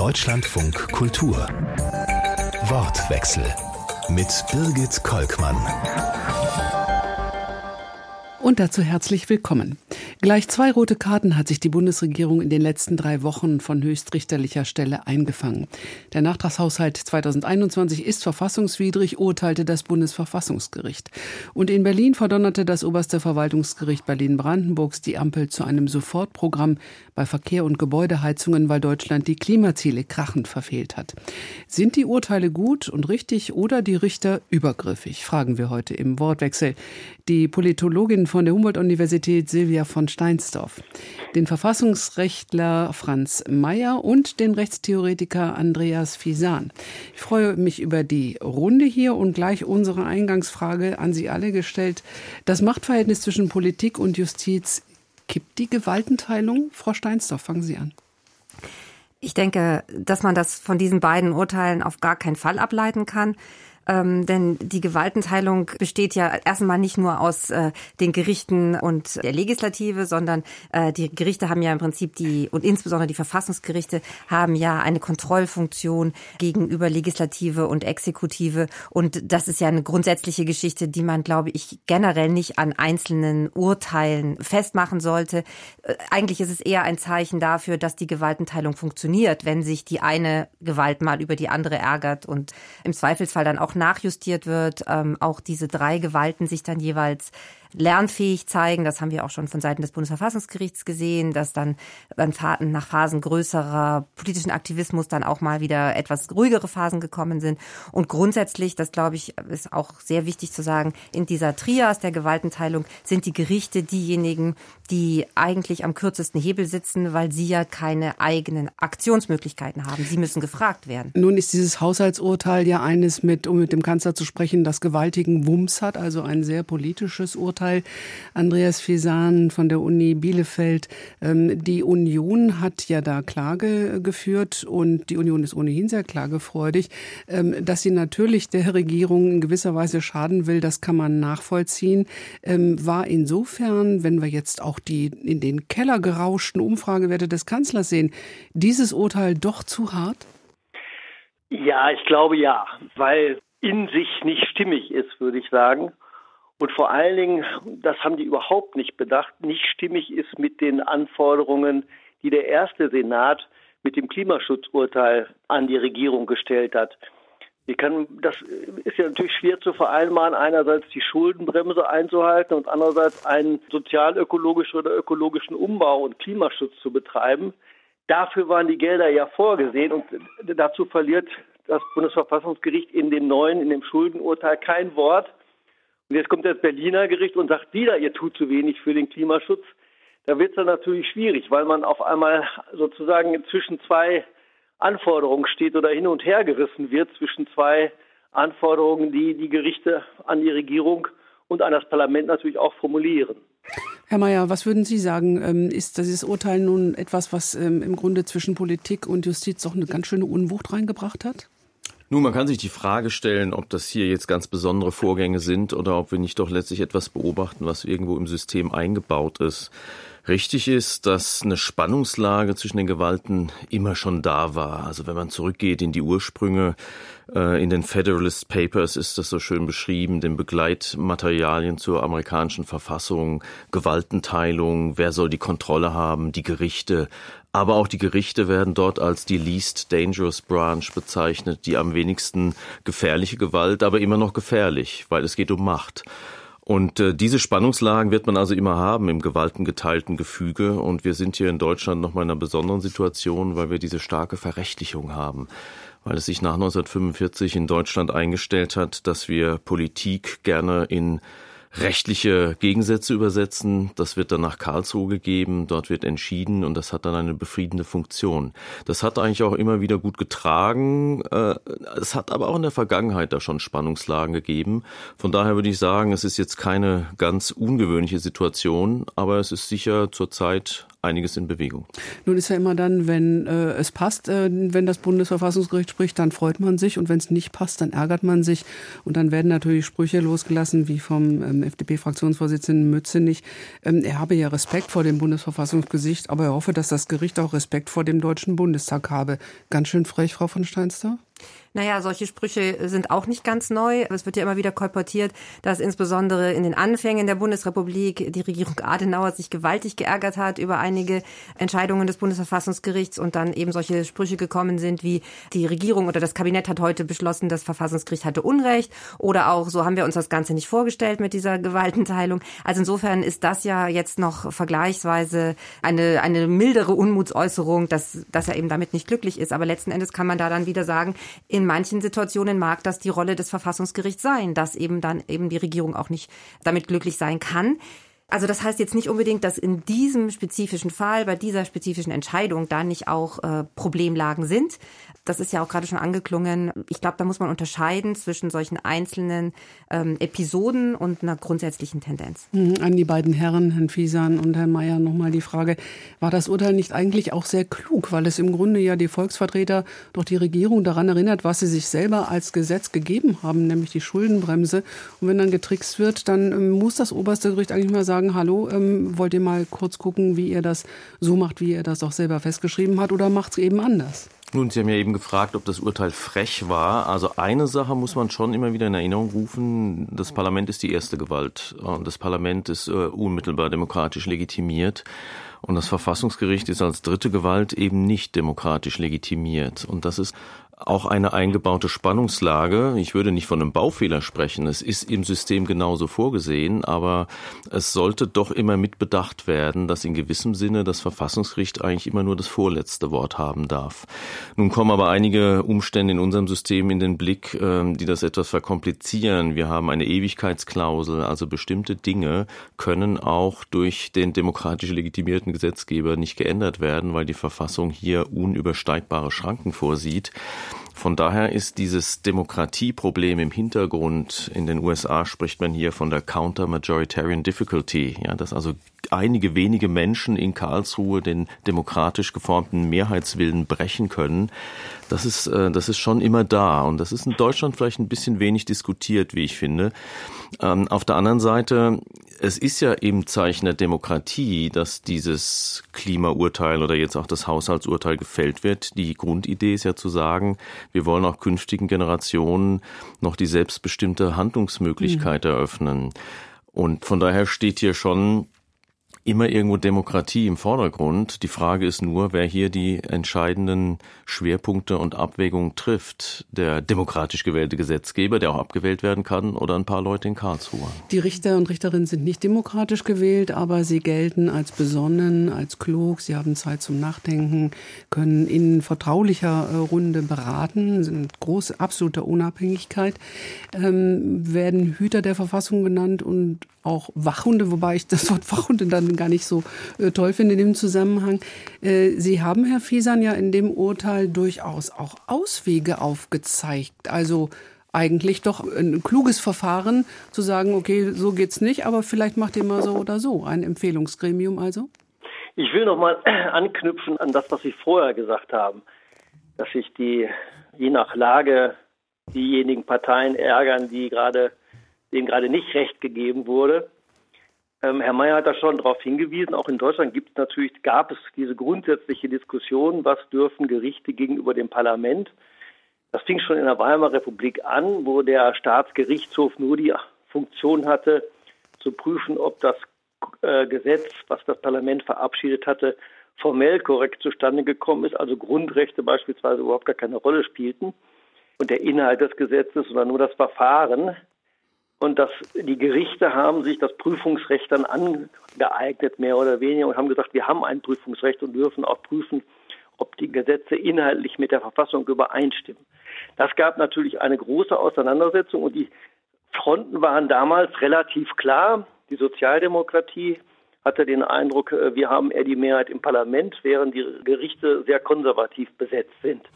Deutschlandfunk Kultur. Wortwechsel mit Birgit Kolkmann. Und dazu herzlich willkommen. Gleich zwei rote Karten hat sich die Bundesregierung in den letzten drei Wochen von höchstrichterlicher Stelle eingefangen. Der Nachtragshaushalt 2021 ist verfassungswidrig, urteilte das Bundesverfassungsgericht. Und in Berlin verdonnerte das oberste Verwaltungsgericht Berlin-Brandenburgs die Ampel zu einem Sofortprogramm bei Verkehr und Gebäudeheizungen, weil Deutschland die Klimaziele krachend verfehlt hat. Sind die Urteile gut und richtig oder die Richter übergriffig? Fragen wir heute im Wortwechsel. Die Politologin von der Humboldt-Universität Silvia von Steinsdorf, den Verfassungsrechtler Franz Mayer und den Rechtstheoretiker Andreas Fisan. Ich freue mich über die Runde hier und gleich unsere Eingangsfrage an Sie alle gestellt. Das Machtverhältnis zwischen Politik und Justiz kippt die Gewaltenteilung? Frau Steinsdorf, fangen Sie an. Ich denke, dass man das von diesen beiden Urteilen auf gar keinen Fall ableiten kann. Ähm, denn die Gewaltenteilung besteht ja erstmal nicht nur aus äh, den Gerichten und der Legislative, sondern äh, die Gerichte haben ja im Prinzip die, und insbesondere die Verfassungsgerichte haben ja eine Kontrollfunktion gegenüber Legislative und Exekutive. Und das ist ja eine grundsätzliche Geschichte, die man, glaube ich, generell nicht an einzelnen Urteilen festmachen sollte. Äh, eigentlich ist es eher ein Zeichen dafür, dass die Gewaltenteilung funktioniert, wenn sich die eine Gewalt mal über die andere ärgert und im Zweifelsfall dann auch nachjustiert wird, ähm, auch diese drei Gewalten sich dann jeweils lernfähig zeigen. Das haben wir auch schon von Seiten des Bundesverfassungsgerichts gesehen, dass dann nach Phasen größerer politischen Aktivismus dann auch mal wieder etwas ruhigere Phasen gekommen sind. Und grundsätzlich, das glaube ich, ist auch sehr wichtig zu sagen, in dieser Trias der Gewaltenteilung sind die Gerichte diejenigen, die eigentlich am kürzesten Hebel sitzen, weil sie ja keine eigenen Aktionsmöglichkeiten haben. Sie müssen gefragt werden. Nun ist dieses Haushaltsurteil ja eines mit, um mit dem Kanzler zu sprechen, das gewaltigen Wumms hat, also ein sehr politisches Urteil. Urteil. Andreas Fesan von der Uni Bielefeld. Ähm, die Union hat ja da Klage geführt und die Union ist ohnehin sehr klagefreudig. Ähm, dass sie natürlich der Regierung in gewisser Weise schaden will, das kann man nachvollziehen. Ähm, war insofern, wenn wir jetzt auch die in den Keller gerauschten Umfragewerte des Kanzlers sehen, dieses Urteil doch zu hart? Ja, ich glaube ja, weil in sich nicht stimmig ist, würde ich sagen und vor allen Dingen, das haben die überhaupt nicht bedacht, nicht stimmig ist mit den Anforderungen, die der erste Senat mit dem Klimaschutzurteil an die Regierung gestellt hat. Kann, das ist ja natürlich schwer zu vereinbaren, einerseits die Schuldenbremse einzuhalten und andererseits einen sozialökologischen oder ökologischen Umbau und Klimaschutz zu betreiben. Dafür waren die Gelder ja vorgesehen und dazu verliert das Bundesverfassungsgericht in dem neuen, in dem Schuldenurteil kein Wort. Und jetzt kommt das Berliner Gericht und sagt wieder, ihr tut zu wenig für den Klimaschutz. Da wird es dann natürlich schwierig, weil man auf einmal sozusagen zwischen zwei Anforderungen steht oder hin und her gerissen wird zwischen zwei Anforderungen, die die Gerichte an die Regierung und an das Parlament natürlich auch formulieren. Herr Mayer, was würden Sie sagen? Ähm, ist dieses Urteil nun etwas, was ähm, im Grunde zwischen Politik und Justiz doch eine ganz schöne Unwucht reingebracht hat? Nun, man kann sich die Frage stellen, ob das hier jetzt ganz besondere Vorgänge sind oder ob wir nicht doch letztlich etwas beobachten, was irgendwo im System eingebaut ist. Richtig ist, dass eine Spannungslage zwischen den Gewalten immer schon da war. Also wenn man zurückgeht in die Ursprünge, äh, in den Federalist Papers ist das so schön beschrieben, den Begleitmaterialien zur amerikanischen Verfassung, Gewaltenteilung, wer soll die Kontrolle haben, die Gerichte, aber auch die Gerichte werden dort als die least dangerous branch bezeichnet, die am wenigsten gefährliche Gewalt, aber immer noch gefährlich, weil es geht um Macht. Und äh, diese Spannungslagen wird man also immer haben im gewaltengeteilten Gefüge. Und wir sind hier in Deutschland nochmal in einer besonderen Situation, weil wir diese starke Verrechtlichung haben. Weil es sich nach 1945 in Deutschland eingestellt hat, dass wir Politik gerne in rechtliche Gegensätze übersetzen. Das wird dann nach Karlsruhe gegeben, dort wird entschieden und das hat dann eine befriedende Funktion. Das hat eigentlich auch immer wieder gut getragen. Äh, es hat aber auch in der Vergangenheit da schon Spannungslagen gegeben. Von daher würde ich sagen, es ist jetzt keine ganz ungewöhnliche Situation, aber es ist sicher zurzeit einiges in Bewegung. Nun ist ja immer dann, wenn äh, es passt, äh, wenn das Bundesverfassungsgericht spricht, dann freut man sich und wenn es nicht passt, dann ärgert man sich und dann werden natürlich Sprüche losgelassen, wie vom ähm, FDP-Fraktionsvorsitzenden Mützenich. Ähm, er habe ja Respekt vor dem Bundesverfassungsgericht, aber er hoffe, dass das Gericht auch Respekt vor dem Deutschen Bundestag habe. Ganz schön frech, Frau von Steinster? Naja, solche Sprüche sind auch nicht ganz neu. Es wird ja immer wieder kolportiert, dass insbesondere in den Anfängen der Bundesrepublik die Regierung Adenauer sich gewaltig geärgert hat über einige Entscheidungen des Bundesverfassungsgerichts und dann eben solche Sprüche gekommen sind wie die Regierung oder das Kabinett hat heute beschlossen, das Verfassungsgericht hatte Unrecht oder auch so haben wir uns das Ganze nicht vorgestellt mit dieser Gewaltenteilung. Also insofern ist das ja jetzt noch vergleichsweise eine, eine mildere Unmutsäußerung, dass, dass er eben damit nicht glücklich ist. Aber letzten Endes kann man da dann wieder sagen, in manchen Situationen mag das die Rolle des Verfassungsgerichts sein, dass eben dann eben die Regierung auch nicht damit glücklich sein kann. Also das heißt jetzt nicht unbedingt, dass in diesem spezifischen Fall, bei dieser spezifischen Entscheidung da nicht auch äh, Problemlagen sind. Das ist ja auch gerade schon angeklungen. Ich glaube, da muss man unterscheiden zwischen solchen einzelnen ähm, Episoden und einer grundsätzlichen Tendenz. Mhm, an die beiden Herren, Herrn Fiesan und Herrn Mayer, nochmal die Frage, war das Urteil nicht eigentlich auch sehr klug, weil es im Grunde ja die Volksvertreter doch die Regierung daran erinnert, was sie sich selber als Gesetz gegeben haben, nämlich die Schuldenbremse. Und wenn dann getrickst wird, dann ähm, muss das oberste Gericht eigentlich mal sagen, hallo, ähm, wollt ihr mal kurz gucken, wie ihr das so macht, wie ihr das auch selber festgeschrieben hat, oder macht es eben anders? Nun, Sie haben ja eben gefragt, ob das Urteil frech war. Also eine Sache muss man schon immer wieder in Erinnerung rufen. Das Parlament ist die erste Gewalt. Und das Parlament ist äh, unmittelbar demokratisch legitimiert. Und das Verfassungsgericht ist als dritte Gewalt eben nicht demokratisch legitimiert. Und das ist auch eine eingebaute Spannungslage. Ich würde nicht von einem Baufehler sprechen. Es ist im System genauso vorgesehen, aber es sollte doch immer mitbedacht werden, dass in gewissem Sinne das Verfassungsgericht eigentlich immer nur das vorletzte Wort haben darf. Nun kommen aber einige Umstände in unserem System in den Blick, ähm, die das etwas verkomplizieren. Wir haben eine Ewigkeitsklausel, also bestimmte Dinge können auch durch den demokratisch legitimierten Gesetzgeber nicht geändert werden, weil die Verfassung hier unübersteigbare Schranken vorsieht. Von daher ist dieses Demokratieproblem im Hintergrund. In den USA spricht man hier von der Counter-Majoritarian Difficulty, ja, dass also einige wenige Menschen in Karlsruhe den demokratisch geformten Mehrheitswillen brechen können. Das ist, äh, das ist schon immer da. Und das ist in Deutschland vielleicht ein bisschen wenig diskutiert, wie ich finde. Ähm, auf der anderen Seite es ist ja eben Zeichen der Demokratie, dass dieses Klimaurteil oder jetzt auch das Haushaltsurteil gefällt wird. Die Grundidee ist ja zu sagen, wir wollen auch künftigen Generationen noch die selbstbestimmte Handlungsmöglichkeit mhm. eröffnen. Und von daher steht hier schon immer irgendwo Demokratie im Vordergrund. Die Frage ist nur, wer hier die entscheidenden Schwerpunkte und Abwägungen trifft. Der demokratisch gewählte Gesetzgeber, der auch abgewählt werden kann, oder ein paar Leute in Karlsruhe. Die Richter und Richterinnen sind nicht demokratisch gewählt, aber sie gelten als besonnen, als klug. Sie haben Zeit zum Nachdenken, können in vertraulicher äh, Runde beraten, sind große, absolute Unabhängigkeit, ähm, werden Hüter der Verfassung genannt und auch Wachhunde, wobei ich das Wort Wachhunde dann gar nicht so äh, toll finde in dem Zusammenhang. Äh, Sie haben, Herr Fiesan, ja in dem Urteil durchaus auch Auswege aufgezeigt. Also eigentlich doch ein kluges Verfahren zu sagen, okay, so geht's nicht, aber vielleicht macht ihr mal so oder so. Ein Empfehlungsgremium also? Ich will noch mal anknüpfen an das, was Sie vorher gesagt haben, dass sich die, je nach Lage, diejenigen Parteien ärgern, die gerade denen gerade nicht recht gegeben wurde. Ähm, Herr Mayer hat da schon darauf hingewiesen, auch in Deutschland gibt es natürlich, gab es diese grundsätzliche Diskussion, was dürfen Gerichte gegenüber dem Parlament. Das fing schon in der Weimarer Republik an, wo der Staatsgerichtshof nur die Funktion hatte, zu prüfen, ob das äh, Gesetz, was das Parlament verabschiedet hatte, formell korrekt zustande gekommen ist, also Grundrechte beispielsweise überhaupt gar keine Rolle spielten und der Inhalt des Gesetzes, sondern nur das Verfahren und dass die Gerichte haben sich das Prüfungsrecht dann angeeignet, mehr oder weniger, und haben gesagt, wir haben ein Prüfungsrecht und dürfen auch prüfen, ob die Gesetze inhaltlich mit der Verfassung übereinstimmen. Das gab natürlich eine große Auseinandersetzung und die Fronten waren damals relativ klar. Die Sozialdemokratie hatte den Eindruck, äh, wir haben eher die Mehrheit im Parlament, während die Gerichte sehr konservativ besetzt sind.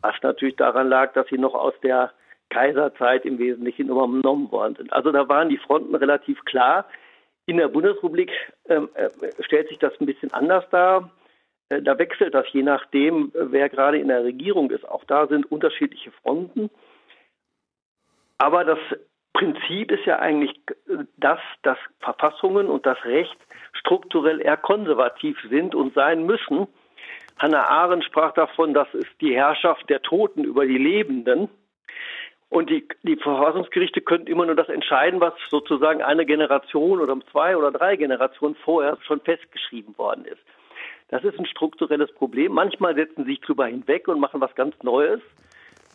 Was natürlich daran lag, dass sie noch aus der Kaiserzeit im Wesentlichen übernommen worden sind. Also da waren die Fronten relativ klar. In der Bundesrepublik ähm, äh, stellt sich das ein bisschen anders dar. Äh, da wechselt das je nachdem, wer gerade in der Regierung ist. Auch da sind unterschiedliche Fronten. Aber das Prinzip ist ja eigentlich das, dass Verfassungen und das Recht strukturell eher konservativ sind und sein müssen. Hannah Arendt sprach davon, das ist die Herrschaft der Toten über die Lebenden. Und die, die Verfassungsgerichte könnten immer nur das entscheiden, was sozusagen eine Generation oder zwei oder drei Generationen vorher schon festgeschrieben worden ist. Das ist ein strukturelles Problem. Manchmal setzen sie sich drüber hinweg und machen was ganz Neues.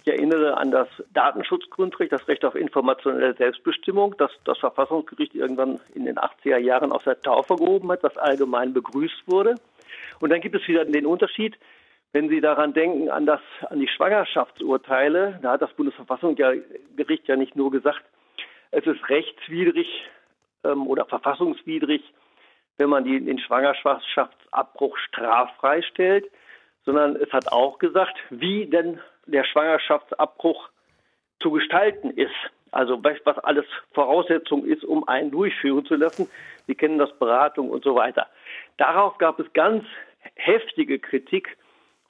Ich erinnere an das Datenschutzgrundrecht, das Recht auf informationelle Selbstbestimmung, das das Verfassungsgericht irgendwann in den 80er Jahren aus der Taufe gehoben hat, was allgemein begrüßt wurde. Und dann gibt es wieder den Unterschied, wenn Sie daran denken, an, das, an die Schwangerschaftsurteile, da hat das Bundesverfassungsgericht ja nicht nur gesagt, es ist rechtswidrig ähm, oder verfassungswidrig, wenn man die, den Schwangerschaftsabbruch straffrei stellt, sondern es hat auch gesagt, wie denn der Schwangerschaftsabbruch zu gestalten ist. Also was alles Voraussetzung ist, um einen durchführen zu lassen. Sie kennen das Beratung und so weiter. Darauf gab es ganz heftige Kritik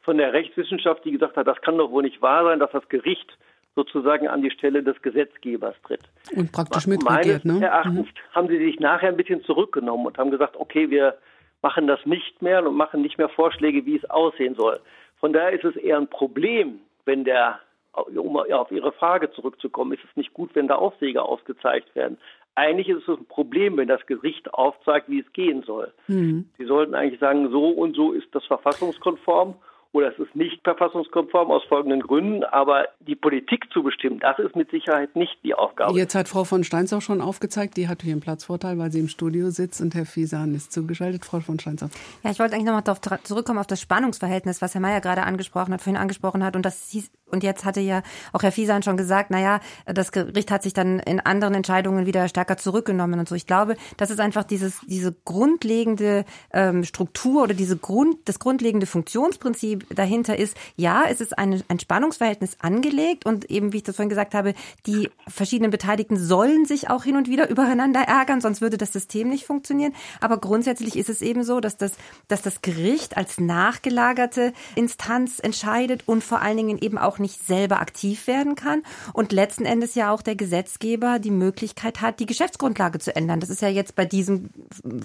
von der Rechtswissenschaft, die gesagt hat, das kann doch wohl nicht wahr sein, dass das Gericht sozusagen an die Stelle des Gesetzgebers tritt. Und praktisch mitregiert, ne? Erachtens mhm. haben sie sich nachher ein bisschen zurückgenommen und haben gesagt, okay, wir machen das nicht mehr und machen nicht mehr Vorschläge, wie es aussehen soll. Von daher ist es eher ein Problem, wenn der, um auf Ihre Frage zurückzukommen, ist es nicht gut, wenn da Aufsäge ausgezeigt werden. Eigentlich ist es ein Problem, wenn das Gericht aufzeigt, wie es gehen soll. Mhm. Sie sollten eigentlich sagen, so und so ist das verfassungskonform oder es ist nicht verfassungskonform aus folgenden Gründen, aber die Politik zu bestimmen, das ist mit Sicherheit nicht die Aufgabe. Jetzt hat Frau von Steins auch schon aufgezeigt, die hat hier einen Platzvorteil, weil sie im Studio sitzt und Herr Fiesan ist zugeschaltet. Frau von Steins. Ja, ich wollte eigentlich nochmal darauf zurückkommen, auf das Spannungsverhältnis, was Herr Mayer gerade angesprochen hat, vorhin angesprochen hat. Und das hieß, und jetzt hatte ja auch Herr Fiesan schon gesagt, naja, das Gericht hat sich dann in anderen Entscheidungen wieder stärker zurückgenommen und so. Ich glaube, das ist einfach dieses, diese grundlegende ähm, Struktur oder diese Grund, das grundlegende Funktionsprinzip, dahinter ist, ja, es ist ein, ein Spannungsverhältnis angelegt und eben, wie ich das vorhin gesagt habe, die verschiedenen Beteiligten sollen sich auch hin und wieder übereinander ärgern, sonst würde das System nicht funktionieren. Aber grundsätzlich ist es eben so, dass das, dass das Gericht als nachgelagerte Instanz entscheidet und vor allen Dingen eben auch nicht selber aktiv werden kann und letzten Endes ja auch der Gesetzgeber die Möglichkeit hat, die Geschäftsgrundlage zu ändern. Das ist ja jetzt bei diesen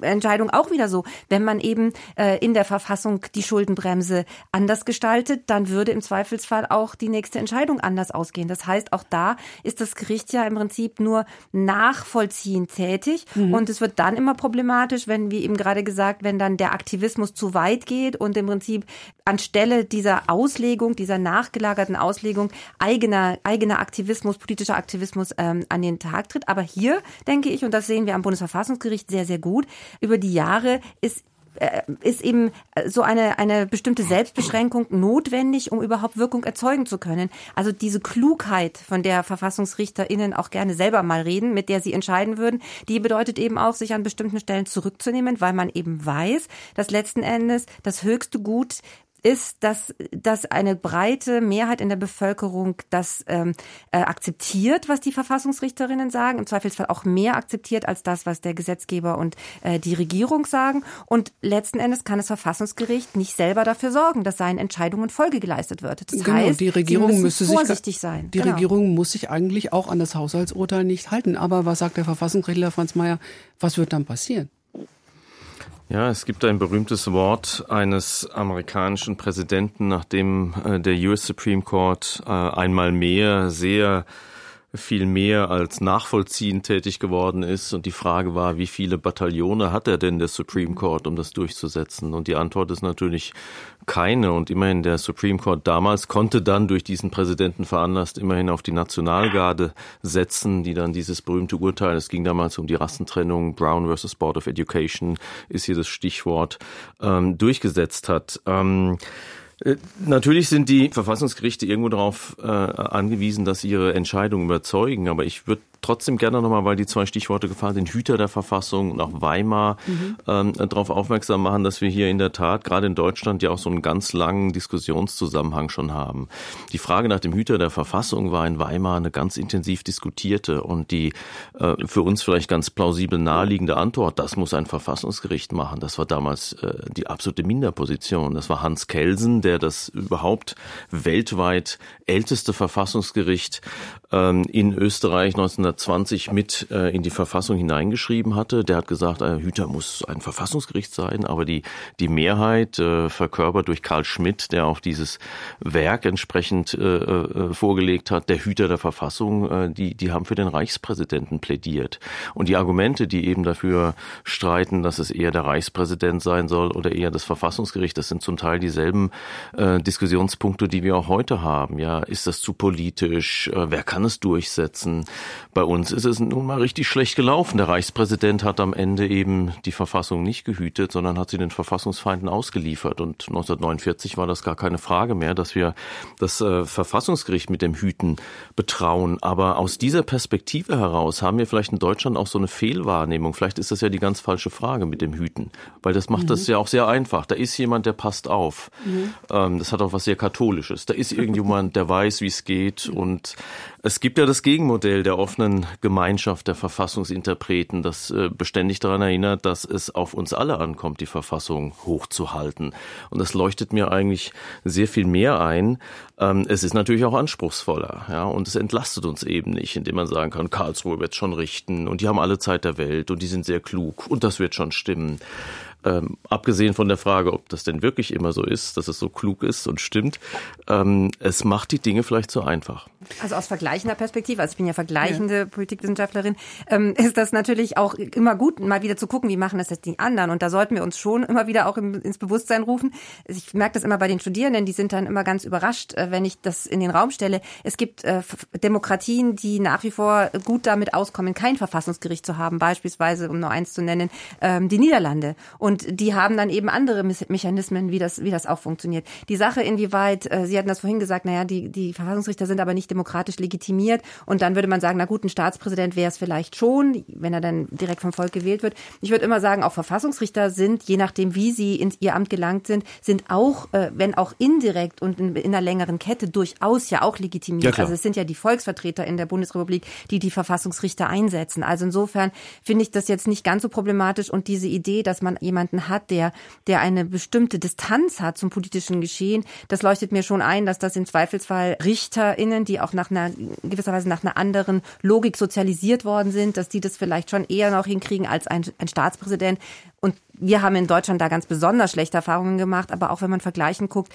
Entscheidungen auch wieder so. Wenn man eben äh, in der Verfassung die Schuldenbremse an anders gestaltet, dann würde im Zweifelsfall auch die nächste Entscheidung anders ausgehen. Das heißt, auch da ist das Gericht ja im Prinzip nur nachvollziehend tätig. Mhm. Und es wird dann immer problematisch, wenn, wie eben gerade gesagt, wenn dann der Aktivismus zu weit geht und im Prinzip anstelle dieser Auslegung, dieser nachgelagerten Auslegung eigener, eigener Aktivismus, politischer Aktivismus ähm, an den Tag tritt. Aber hier denke ich, und das sehen wir am Bundesverfassungsgericht sehr, sehr gut, über die Jahre ist ist eben äh, so eine, eine bestimmte Selbstbeschränkung notwendig, um überhaupt Wirkung erzeugen zu können. Also diese Klugheit, von der VerfassungsrichterInnen auch gerne selber mal reden, mit der sie entscheiden würden, die bedeutet eben auch, sich an bestimmten Stellen zurückzunehmen, weil man eben weiß, dass letzten Endes das höchste Gut ist, dass, dass eine breite Mehrheit in der Bevölkerung das ähm, äh, akzeptiert, was die Verfassungsrichterinnen sagen, im Zweifelsfall auch mehr akzeptiert als das, was der Gesetzgeber und äh, die Regierung sagen. Und letzten Endes kann das Verfassungsgericht nicht selber dafür sorgen, dass seinen Entscheidungen Folge geleistet wird. Das genau, heißt, die Regierung müsste vorsichtig sich, sein. Die genau. Regierung muss sich eigentlich auch an das Haushaltsurteil nicht halten. Aber was sagt der Verfassungsrechtler Franz Mayer? Was wird dann passieren? Ja, es gibt ein berühmtes Wort eines amerikanischen Präsidenten, nachdem äh, der US Supreme Court äh, einmal mehr sehr viel mehr als nachvollziehend tätig geworden ist. Und die Frage war, wie viele Bataillone hat er denn der Supreme Court, um das durchzusetzen? Und die Antwort ist natürlich keine. Und immerhin der Supreme Court damals konnte dann durch diesen Präsidenten veranlasst immerhin auf die Nationalgarde setzen, die dann dieses berühmte Urteil, es ging damals um die Rassentrennung, Brown versus Board of Education ist hier das Stichwort, ähm, durchgesetzt hat. Ähm, äh, natürlich sind die Verfassungsgerichte irgendwo darauf äh, angewiesen, dass ihre Entscheidungen überzeugen, aber ich würde trotzdem gerne nochmal, weil die zwei Stichworte gefallen sind, Hüter der Verfassung und auch Weimar, mhm. ähm, darauf aufmerksam machen, dass wir hier in der Tat, gerade in Deutschland, ja auch so einen ganz langen Diskussionszusammenhang schon haben. Die Frage nach dem Hüter der Verfassung war in Weimar eine ganz intensiv diskutierte und die äh, für uns vielleicht ganz plausibel naheliegende Antwort, das muss ein Verfassungsgericht machen. Das war damals äh, die absolute Minderposition. Das war Hans Kelsen, der das überhaupt weltweit älteste Verfassungsgericht in Österreich 1920 mit äh, in die Verfassung hineingeschrieben hatte. Der hat gesagt, äh, Hüter muss ein Verfassungsgericht sein, aber die, die Mehrheit, äh, verkörpert durch Karl Schmidt, der auch dieses Werk entsprechend vorgelegt hat, der Hüter der Verfassung, die, die haben für den Reichspräsidenten plädiert. Und die Argumente, die eben dafür streiten, dass es eher der Reichspräsident sein soll oder eher das Verfassungsgericht, das sind zum Teil dieselben Diskussionspunkte, die wir auch heute haben. Ja, ist das zu politisch? Wer kann es durchsetzen? Bei uns ist es nun mal richtig schlecht gelaufen. Der Reichspräsident hat am Ende eben die Verfassung nicht gehütet, sondern hat sie den Verfassungsfeinden ausgeliefert. Und 1949 war das gar keine Frage mehr, dass wir das äh, Verfassungsgericht mit dem Hüten betrauen. Aber aus dieser Perspektive heraus haben wir vielleicht in Deutschland auch so eine Fehlwahrnehmung. Vielleicht ist das ja die ganz falsche Frage mit dem Hüten, weil das macht mhm. das ja auch sehr einfach. Da ist jemand, der passt auf. Mhm. Ähm, das hat auch was sehr Katholisches. Da ist irgendjemand, der weiß, wie es geht. Und es gibt ja das Gegenmodell der offenen Gemeinschaft der Verfassungsinterpreten, das äh, beständig daran erinnert, dass es auf uns alle ankommt, die Verfassung hochzuhalten. Und das leuchtet mir eigentlich sehr viel mehr ein. Ähm, es ist natürlich auch anspruchsvoller, ja, und es entlastet uns eben nicht, indem man sagen kann, Karlsruhe wird schon richten und die haben alle Zeit der Welt und die sind sehr klug und das wird schon stimmen. Ähm, abgesehen von der Frage, ob das denn wirklich immer so ist, dass es so klug ist und stimmt, ähm, es macht die Dinge vielleicht zu einfach. Also aus vergleichender Perspektive, also ich bin ja vergleichende ja. Politikwissenschaftlerin, ähm, ist das natürlich auch immer gut, mal wieder zu gucken, wie machen das jetzt die anderen. Und da sollten wir uns schon immer wieder auch ins Bewusstsein rufen. Ich merke das immer bei den Studierenden, die sind dann immer ganz überrascht, äh, wenn ich das in den Raum stelle. Es gibt äh, Demokratien, die nach wie vor gut damit auskommen, kein Verfassungsgericht zu haben, beispielsweise, um nur eins zu nennen, ähm, die Niederlande. Und und die haben dann eben andere Mechanismen, wie das, wie das auch funktioniert. Die Sache, inwieweit, äh, Sie hatten das vorhin gesagt, naja, die, die Verfassungsrichter sind aber nicht demokratisch legitimiert. Und dann würde man sagen, na gut, ein Staatspräsident wäre es vielleicht schon, wenn er dann direkt vom Volk gewählt wird. Ich würde immer sagen, auch Verfassungsrichter sind, je nachdem, wie sie in ihr Amt gelangt sind, sind auch, äh, wenn auch indirekt und in, in einer längeren Kette durchaus ja auch legitimiert. Ja, also es sind ja die Volksvertreter in der Bundesrepublik, die die Verfassungsrichter einsetzen. Also insofern finde ich das jetzt nicht ganz so problematisch und diese Idee, dass man jemand jemanden hat, der, der eine bestimmte Distanz hat zum politischen Geschehen, das leuchtet mir schon ein, dass das im Zweifelsfall RichterInnen, die auch nach einer, gewisserweise nach einer anderen Logik sozialisiert worden sind, dass die das vielleicht schon eher noch hinkriegen als ein, ein Staatspräsident. Und wir haben in Deutschland da ganz besonders schlechte Erfahrungen gemacht, aber auch wenn man vergleichen guckt,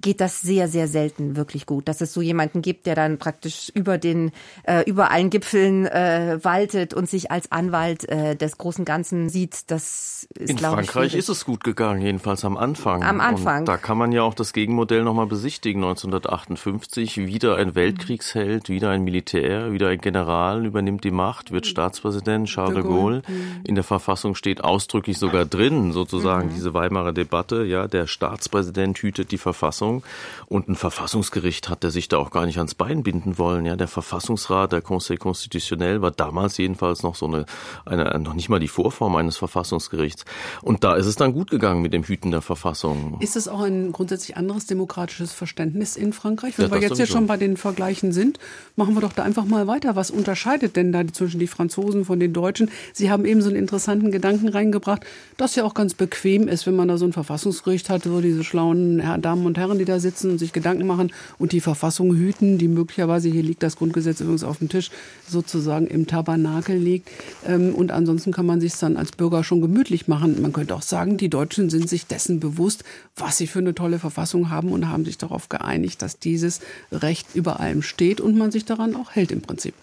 geht das sehr, sehr selten wirklich gut, dass es so jemanden gibt, der dann praktisch über den, äh, über allen Gipfeln äh, waltet und sich als Anwalt äh, des großen Ganzen sieht. Das ist, In Frankreich ist es gut gegangen, jedenfalls am Anfang. Am Anfang. Und da kann man ja auch das Gegenmodell nochmal besichtigen. 1958 wieder ein Weltkriegsheld, wieder ein Militär, wieder ein General übernimmt die Macht, wird Staatspräsident Charles de Gaulle. In der Verfassung steht ausdrücklich sogar drin, sozusagen mhm. diese Weimarer Debatte. Ja, der Staatspräsident hütet die Verfassung und ein Verfassungsgericht hat der sich da auch gar nicht ans Bein binden wollen. Ja, der Verfassungsrat, der Conseil Constitutionnel war damals jedenfalls noch so eine, eine noch nicht mal die Vorform eines Verfassungsgerichts. Und da ist es dann gut gegangen mit dem Hüten der Verfassung. Ist es auch ein grundsätzlich anderes demokratisches Verständnis in Frankreich? Wenn ja, wir jetzt ja schon bei den Vergleichen sind, machen wir doch da einfach mal weiter. Was unterscheidet denn da zwischen die Franzosen von den Deutschen? Sie haben eben so einen interessanten Gedanken reingebracht, dass was ja auch ganz bequem ist, wenn man da so ein Verfassungsgericht hat, so diese schlauen Damen und Herren, die da sitzen und sich Gedanken machen und die Verfassung hüten, die möglicherweise, hier liegt das Grundgesetz übrigens auf dem Tisch, sozusagen im Tabernakel liegt. Ähm, und ansonsten kann man sich dann als Bürger schon gemütlich machen. Man könnte auch sagen, die Deutschen sind sich dessen bewusst, was sie für eine tolle Verfassung haben und haben sich darauf geeinigt, dass dieses Recht über allem steht und man sich daran auch hält im Prinzip.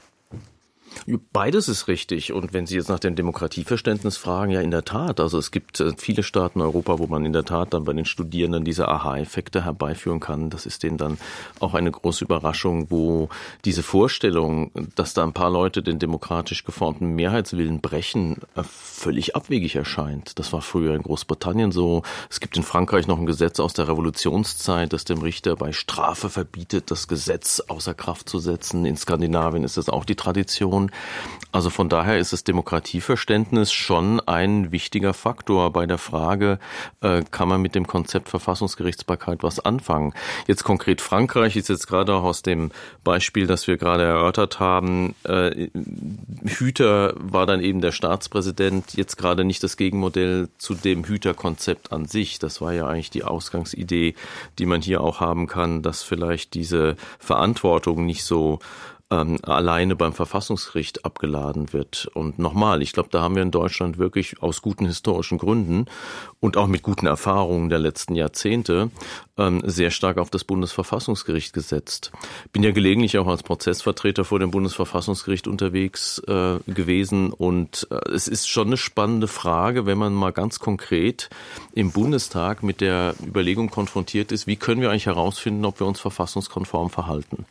Beides ist richtig. Und wenn Sie jetzt nach dem Demokratieverständnis fragen, ja, in der Tat. Also es gibt äh, viele Staaten in Europa, wo man in der Tat dann bei den Studierenden diese Aha-Effekte herbeiführen kann. Das ist denen dann auch eine große Überraschung, wo diese Vorstellung, dass da ein paar Leute den demokratisch geformten Mehrheitswillen brechen, äh, völlig abwegig erscheint. Das war früher in Großbritannien so. Es gibt in Frankreich noch ein Gesetz aus der Revolutionszeit, das dem Richter bei Strafe verbietet, das Gesetz außer Kraft zu setzen. In Skandinavien ist das auch die Tradition. Frauen. Also von daher ist das Demokratieverständnis schon ein wichtiger Faktor bei der Frage, äh, kann man mit dem Konzept Verfassungsgerichtsbarkeit was anfangen. Jetzt konkret Frankreich ist jetzt gerade auch aus dem Beispiel, das wir gerade erörtert haben, äh, Hüter war dann eben der Staatspräsident, jetzt gerade nicht das Gegenmodell zu dem Hüterkonzept an sich. Das war ja eigentlich die Ausgangsidee, die man hier auch haben kann, dass vielleicht diese Verantwortung nicht so ähm, alleine beim Verfassungsgericht abgeladen wird. Und nochmal, ich glaube, da haben wir in Deutschland wirklich aus guten historischen Gründen und auch mit guten Erfahrungen der letzten Jahrzehnte ähm, sehr stark auf das Bundesverfassungsgericht gesetzt. Bin ja gelegentlich auch als Prozessvertreter vor dem Bundesverfassungsgericht unterwegs äh, gewesen und äh, es ist schon eine spannende Frage, wenn man mal ganz konkret im Bundestag mit der Überlegung konfrontiert ist, wie können wir eigentlich herausfinden, ob wir uns verfassungskonform verhalten.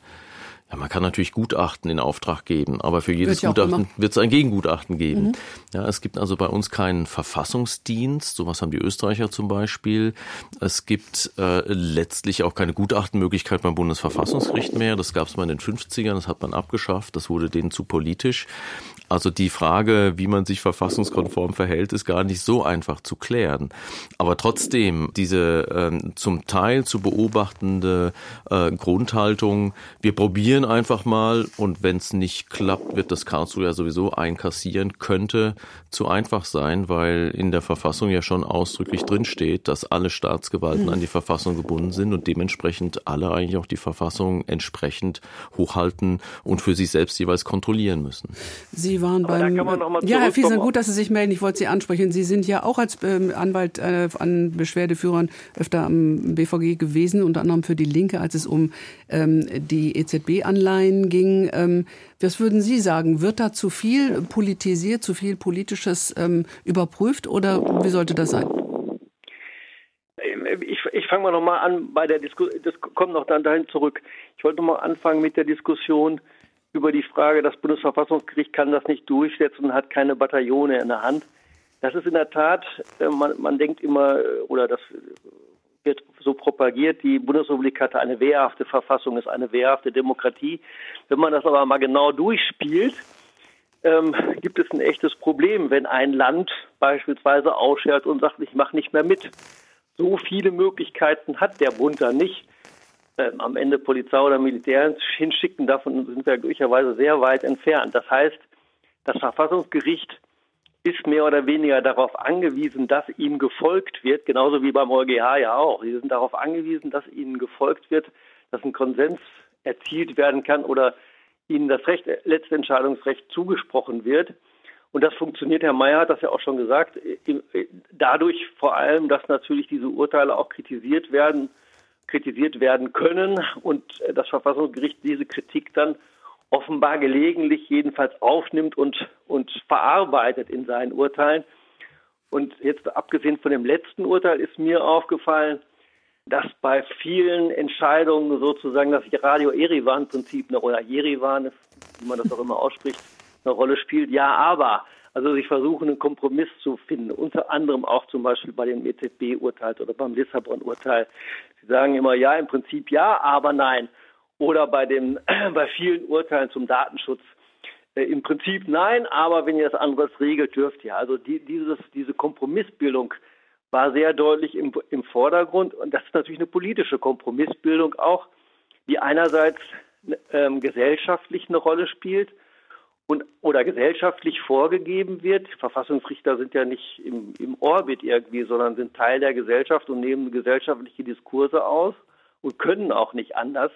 Ja, man kann natürlich Gutachten in Auftrag geben, aber für jedes Gutachten wird es ein Gegengutachten geben. Mhm. Ja, es gibt also bei uns keinen Verfassungsdienst, sowas haben die Österreicher zum Beispiel. Es gibt äh, letztlich auch keine Gutachtenmöglichkeit beim Bundesverfassungsgericht mehr. Das gab es mal in den 50ern, das hat man abgeschafft, das wurde denen zu politisch. Also die Frage, wie man sich verfassungskonform verhält, ist gar nicht so einfach zu klären. Aber trotzdem, diese ähm, zum Teil zu beobachtende äh, Grundhaltung, wir probieren einfach mal und wenn es nicht klappt, wird das Karlsruhe ja sowieso einkassieren, könnte zu einfach sein, weil in der Verfassung ja schon ausdrücklich drinsteht, dass alle Staatsgewalten an die Verfassung gebunden sind und dementsprechend alle eigentlich auch die Verfassung entsprechend hochhalten und für sich selbst jeweils kontrollieren müssen. Sie waren beim. ja, Herr Fiesen, gut, dass Sie sich melden. Ich wollte Sie ansprechen. Sie sind ja auch als ähm, Anwalt äh, an Beschwerdeführern öfter am BVG gewesen, unter anderem für die Linke, als es um ähm, die EZB-Anleihen ging. Ähm, was würden Sie sagen? Wird da zu viel politisiert, zu viel Politisches ähm, überprüft oder wie sollte das sein? Ähm, ich, ich fange mal nochmal an bei der Diskussion, das kommt noch dann dahin zurück. Ich wollte nochmal anfangen mit der Diskussion über die Frage, das Bundesverfassungsgericht kann das nicht durchsetzen und hat keine Bataillone in der Hand. Das ist in der Tat, äh, man, man denkt immer, äh, oder das wird so propagiert, die Bundesrepublik hatte eine wehrhafte Verfassung, ist eine wehrhafte Demokratie. Wenn man das aber mal genau durchspielt, ähm, gibt es ein echtes Problem, wenn ein Land beispielsweise ausschert und sagt, ich mache nicht mehr mit. So viele Möglichkeiten hat der Bund da nicht äh, am Ende Polizei oder Militär hinschicken, davon sind wir glücklicherweise sehr weit entfernt. Das heißt, das Verfassungsgericht ist mehr oder weniger darauf angewiesen, dass ihm gefolgt wird, genauso wie beim EuGH ja auch. Sie sind darauf angewiesen, dass ihnen gefolgt wird, dass ein Konsens erzielt werden kann oder ihnen das Recht, letzte Entscheidungsrecht zugesprochen wird. Und das funktioniert, Herr Mayer hat das ja auch schon gesagt, dadurch vor allem, dass natürlich diese Urteile auch kritisiert werden kritisiert werden können und das Verfassungsgericht diese Kritik dann offenbar gelegentlich jedenfalls aufnimmt und, und verarbeitet in seinen Urteilen. Und jetzt abgesehen von dem letzten Urteil ist mir aufgefallen, dass bei vielen Entscheidungen sozusagen das Radio-Erivan-Prinzip oder Jerivan, wie man das auch immer ausspricht, eine Rolle spielt. Ja, aber also sich versuchen, einen Kompromiss zu finden, unter anderem auch zum Beispiel bei dem EZB-Urteil oder beim Lissabon-Urteil. Sie sagen immer ja, im Prinzip ja, aber nein. Oder bei den, bei vielen Urteilen zum Datenschutz äh, im Prinzip nein, aber wenn ihr das anderes regelt, dürft ihr. Also die, dieses, diese Kompromissbildung war sehr deutlich im, im Vordergrund und das ist natürlich eine politische Kompromissbildung auch, die einerseits ähm, gesellschaftlich eine Rolle spielt und oder gesellschaftlich vorgegeben wird. Verfassungsrichter sind ja nicht im, im Orbit irgendwie, sondern sind Teil der Gesellschaft und nehmen gesellschaftliche Diskurse aus und können auch nicht anders.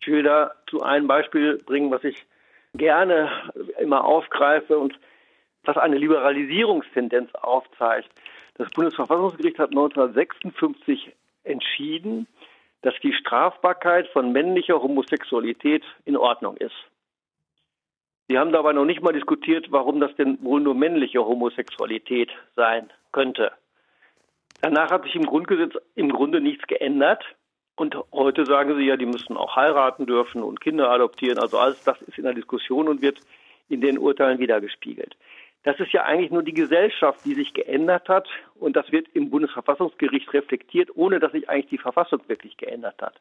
Ich will dazu ein Beispiel bringen, was ich gerne immer aufgreife und was eine Liberalisierungstendenz aufzeigt. Das Bundesverfassungsgericht hat 1956 entschieden, dass die Strafbarkeit von männlicher Homosexualität in Ordnung ist. Sie haben dabei noch nicht mal diskutiert, warum das denn wohl nur männliche Homosexualität sein könnte. Danach hat sich im Grundgesetz im Grunde nichts geändert. Und heute sagen Sie ja, die müssen auch heiraten dürfen und Kinder adoptieren. Also alles das ist in der Diskussion und wird in den Urteilen wiedergespiegelt. Das ist ja eigentlich nur die Gesellschaft, die sich geändert hat. Und das wird im Bundesverfassungsgericht reflektiert, ohne dass sich eigentlich die Verfassung wirklich geändert hat.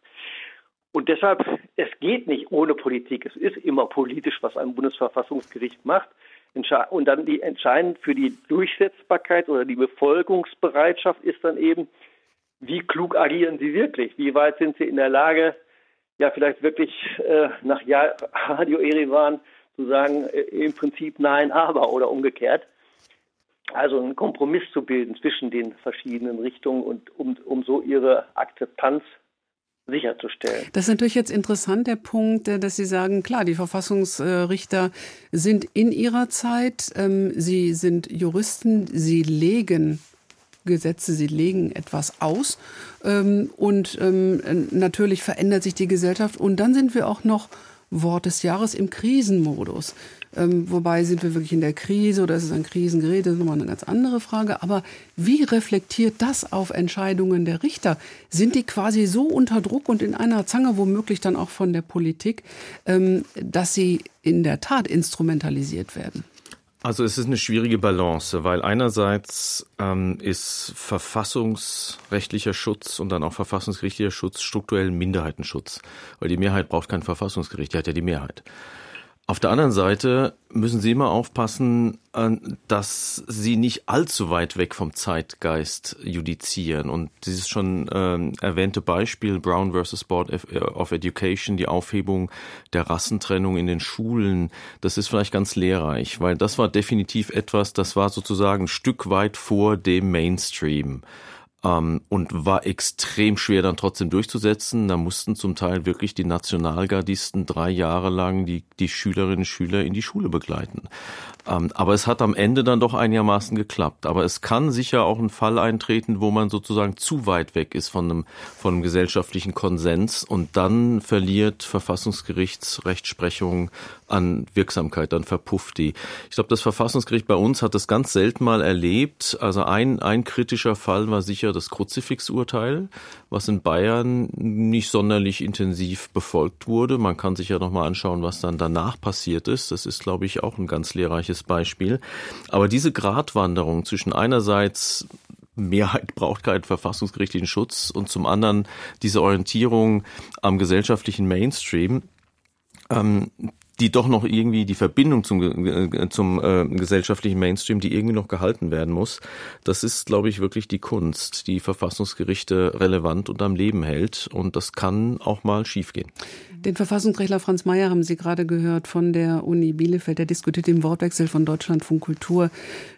Und deshalb, es geht nicht ohne Politik. Es ist immer politisch, was ein Bundesverfassungsgericht macht. Und dann die entscheidend für die Durchsetzbarkeit oder die Befolgungsbereitschaft ist dann eben, wie klug agieren sie wirklich? Wie weit sind sie in der Lage, ja vielleicht wirklich äh, nach ja Radio Erivan zu sagen, äh, im Prinzip nein, aber oder umgekehrt. Also einen Kompromiss zu bilden zwischen den verschiedenen Richtungen und um, um so ihre Akzeptanz sicherzustellen. Das ist natürlich jetzt interessant, der Punkt, äh, dass Sie sagen, klar, die Verfassungsrichter sind in ihrer Zeit, ähm, sie sind Juristen, sie legen Gesetze, sie legen etwas aus ähm, und ähm, natürlich verändert sich die Gesellschaft und dann sind wir auch noch Wort des Jahres im Krisenmodus. Ähm, wobei sind wir wirklich in der Krise oder ist es ein Krisengerät, das ist nochmal eine ganz andere Frage. Aber wie reflektiert das auf Entscheidungen der Richter? Sind die quasi so unter Druck und in einer Zange womöglich dann auch von der Politik, ähm, dass sie in der Tat instrumentalisiert werden? Also es ist eine schwierige Balance, weil einerseits ähm, ist verfassungsrechtlicher Schutz und dann auch verfassungsgerichtlicher Schutz strukturell Minderheitenschutz, weil die Mehrheit braucht kein Verfassungsgericht, die hat ja die Mehrheit. Auf der anderen Seite müssen Sie immer aufpassen, äh, dass Sie nicht allzu weit weg vom Zeitgeist judizieren. Und dieses schon äh, erwähnte Beispiel Brown versus Board of Education, die Aufhebung der Rassentrennung in den Schulen, das ist vielleicht ganz lehrreich, weil das war definitiv etwas, das war sozusagen ein Stück weit vor dem Mainstream ähm, und war extrem schwer dann trotzdem durchzusetzen. Da mussten zum Teil wirklich die Nationalgardisten drei Jahre lang die, die Schülerinnen und Schüler in die Schule begleiten. Ähm, aber es hat am Ende dann doch einigermaßen geklappt. Aber es kann sicher auch ein Fall eintreten, wo man sozusagen zu weit weg ist von einem, von einem gesellschaftlichen Konsens und dann verliert Verfassungsgerichtsrechtsprechung an Wirksamkeit, dann verpufft die. Ich glaube, das Verfassungsgericht bei uns hat das ganz selten mal erlebt. Also ein, ein kritischer Fall war sicher das Kruzifixurteil, was in Bayern nicht sonderlich intensiv befolgt wurde. Man kann sich ja noch mal anschauen, was dann danach passiert ist. Das ist, glaube ich, auch ein ganz lehrreiches Beispiel. Aber diese Gratwanderung zwischen einerseits Mehrheit braucht keinen verfassungsgerichtlichen Schutz und zum anderen diese Orientierung am gesellschaftlichen Mainstream, ähm, die doch noch irgendwie die Verbindung zum, äh, zum äh, gesellschaftlichen Mainstream, die irgendwie noch gehalten werden muss, das ist, glaube ich, wirklich die Kunst, die Verfassungsgerichte relevant und am Leben hält. Und das kann auch mal schiefgehen. Den Verfassungsrechtler Franz Mayer haben Sie gerade gehört von der Uni Bielefeld. Der diskutiert im Wortwechsel von Deutschlandfunk Kultur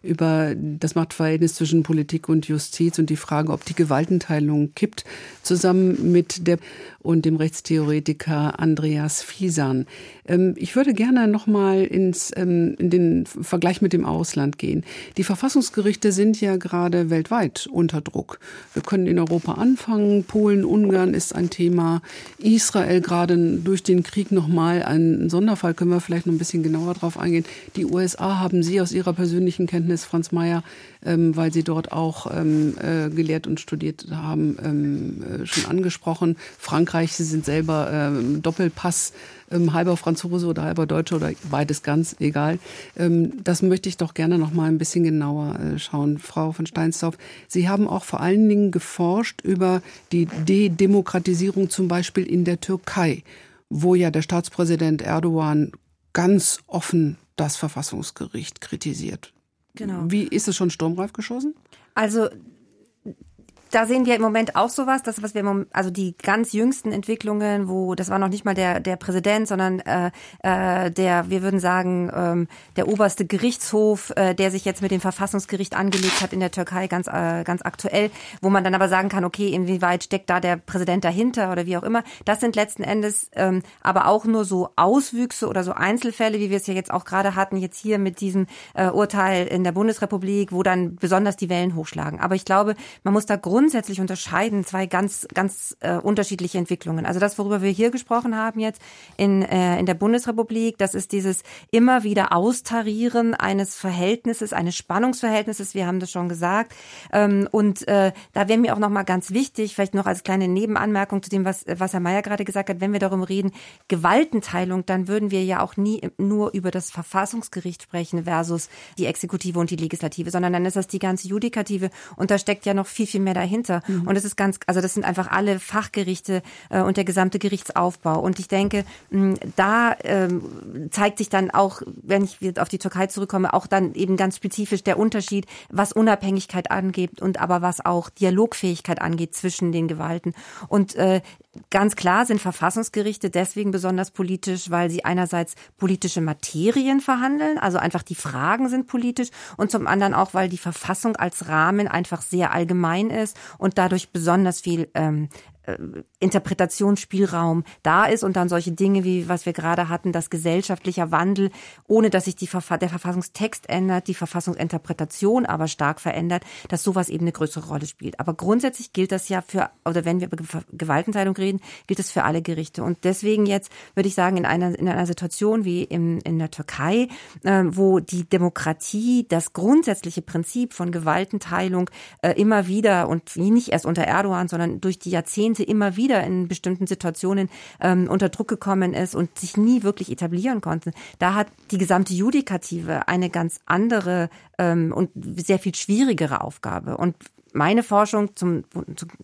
über das Machtverhältnis zwischen Politik und Justiz und die Frage, ob die Gewaltenteilung kippt, zusammen mit der und dem Rechtstheoretiker Andreas Fiesan. Ähm, ich würde gerne noch mal ins, ähm, in den Vergleich mit dem Ausland gehen. Die Verfassungsgerichte sind ja gerade weltweit unter Druck. Wir können in Europa anfangen. Polen, Ungarn ist ein Thema. Israel gerade durch den Krieg noch mal ein Sonderfall. Können wir vielleicht noch ein bisschen genauer drauf eingehen. Die USA haben Sie aus Ihrer persönlichen Kenntnis, Franz Mayer, ähm, weil Sie dort auch äh, gelehrt und studiert haben, äh, schon angesprochen. Frankreich, Sie sind selber Doppelpass ähm, halber Franzose oder halber Deutsche oder beides ganz egal. Ähm, das möchte ich doch gerne noch mal ein bisschen genauer äh, schauen. Frau von Steinsdorf, Sie haben auch vor allen Dingen geforscht über die Dedemokratisierung zum Beispiel in der Türkei, wo ja der Staatspräsident Erdogan ganz offen das Verfassungsgericht kritisiert. Genau. Wie ist es schon sturmreif geschossen? Also da sehen wir im Moment auch sowas, das was wir also die ganz jüngsten Entwicklungen, wo das war noch nicht mal der der Präsident, sondern äh, äh, der wir würden sagen ähm, der oberste Gerichtshof, äh, der sich jetzt mit dem Verfassungsgericht angelegt hat in der Türkei ganz äh, ganz aktuell, wo man dann aber sagen kann, okay, inwieweit steckt da der Präsident dahinter oder wie auch immer. Das sind letzten Endes ähm, aber auch nur so Auswüchse oder so Einzelfälle, wie wir es ja jetzt auch gerade hatten jetzt hier mit diesem äh, Urteil in der Bundesrepublik, wo dann besonders die Wellen hochschlagen. Aber ich glaube, man muss da grund grundsätzlich unterscheiden zwei ganz, ganz äh, unterschiedliche Entwicklungen. Also das, worüber wir hier gesprochen haben jetzt in, äh, in der Bundesrepublik, das ist dieses immer wieder Austarieren eines Verhältnisses, eines Spannungsverhältnisses, wir haben das schon gesagt. Ähm, und äh, da wäre mir auch nochmal ganz wichtig, vielleicht noch als kleine Nebenanmerkung zu dem, was, was Herr Mayer gerade gesagt hat, wenn wir darum reden, Gewaltenteilung, dann würden wir ja auch nie nur über das Verfassungsgericht sprechen versus die Exekutive und die Legislative, sondern dann ist das die ganze Judikative und da steckt ja noch viel, viel mehr dahinter dahinter. Mhm. Und das ist ganz, also das sind einfach alle Fachgerichte äh, und der gesamte Gerichtsaufbau. Und ich denke, mh, da ähm, zeigt sich dann auch, wenn ich jetzt auf die Türkei zurückkomme, auch dann eben ganz spezifisch der Unterschied, was Unabhängigkeit angeht und aber was auch Dialogfähigkeit angeht zwischen den Gewalten. Und äh, ganz klar sind Verfassungsgerichte deswegen besonders politisch, weil sie einerseits politische Materien verhandeln, also einfach die Fragen sind politisch und zum anderen auch, weil die Verfassung als Rahmen einfach sehr allgemein ist und dadurch besonders viel ähm, äh, Interpretationsspielraum da ist und dann solche Dinge wie was wir gerade hatten, dass gesellschaftlicher Wandel, ohne dass sich die Verfa der Verfassungstext ändert, die Verfassungsinterpretation aber stark verändert, dass sowas eben eine größere Rolle spielt. Aber grundsätzlich gilt das ja für, oder wenn wir über Gewaltenteilung reden, gilt das für alle Gerichte. Und deswegen jetzt würde ich sagen, in einer, in einer Situation wie im, in der Türkei, äh, wo die Demokratie, das grundsätzliche Prinzip von Gewaltenteilung äh, immer wieder und nicht erst unter Erdogan, sondern durch die Jahrzehnte Jahrzehnte immer wieder in bestimmten Situationen ähm, unter Druck gekommen ist und sich nie wirklich etablieren konnte. Da hat die gesamte Judikative eine ganz andere ähm, und sehr viel schwierigere Aufgabe. Und meine Forschung zum,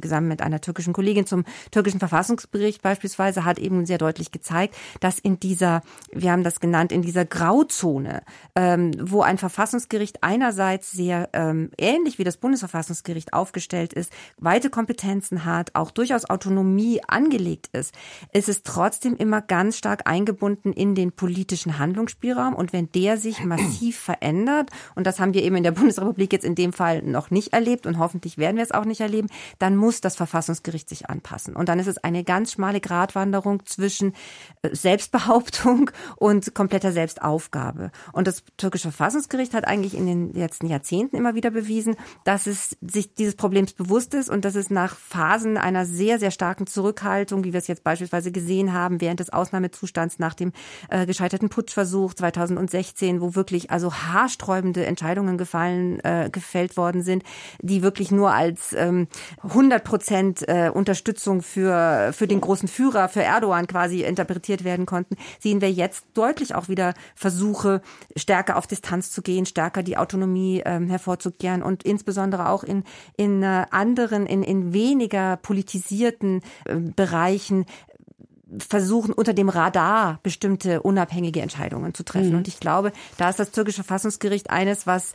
zusammen mit einer türkischen Kollegin zum türkischen Verfassungsbericht beispielsweise hat eben sehr deutlich gezeigt, dass in dieser, wir haben das genannt, in dieser Grauzone, ähm, wo ein Verfassungsgericht einerseits sehr ähm, ähnlich wie das Bundesverfassungsgericht aufgestellt ist, weite Kompetenzen hat, auch durchaus Autonomie angelegt ist, ist es trotzdem immer ganz stark eingebunden in den politischen Handlungsspielraum. Und wenn der sich massiv verändert, und das haben wir eben in der Bundesrepublik jetzt in dem Fall noch nicht erlebt und hoffen hoffentlich werden wir es auch nicht erleben, dann muss das Verfassungsgericht sich anpassen. Und dann ist es eine ganz schmale Gratwanderung zwischen äh, Selbstbehauptung und kompletter Selbstaufgabe. Und das türkische Verfassungsgericht hat eigentlich in den letzten Jahrzehnten immer wieder bewiesen, dass es sich dieses Problems bewusst ist und dass es nach Phasen einer sehr, sehr starken Zurückhaltung, wie wir es jetzt beispielsweise gesehen haben, während des Ausnahmezustands nach dem äh, gescheiterten Putschversuch 2016, wo wirklich also haarsträubende Entscheidungen gefallen, äh, gefällt worden sind, die wirklich wirklich nur als ähm, 100 Prozent äh, Unterstützung für, für den großen Führer, für Erdogan quasi interpretiert werden konnten, sehen wir jetzt deutlich auch wieder Versuche, stärker auf Distanz zu gehen, stärker die Autonomie ähm, hervorzukehren und insbesondere auch in, in äh, anderen, in, in weniger politisierten äh, Bereichen versuchen unter dem Radar bestimmte unabhängige Entscheidungen zu treffen. Mhm. Und ich glaube, da ist das türkische Verfassungsgericht eines, was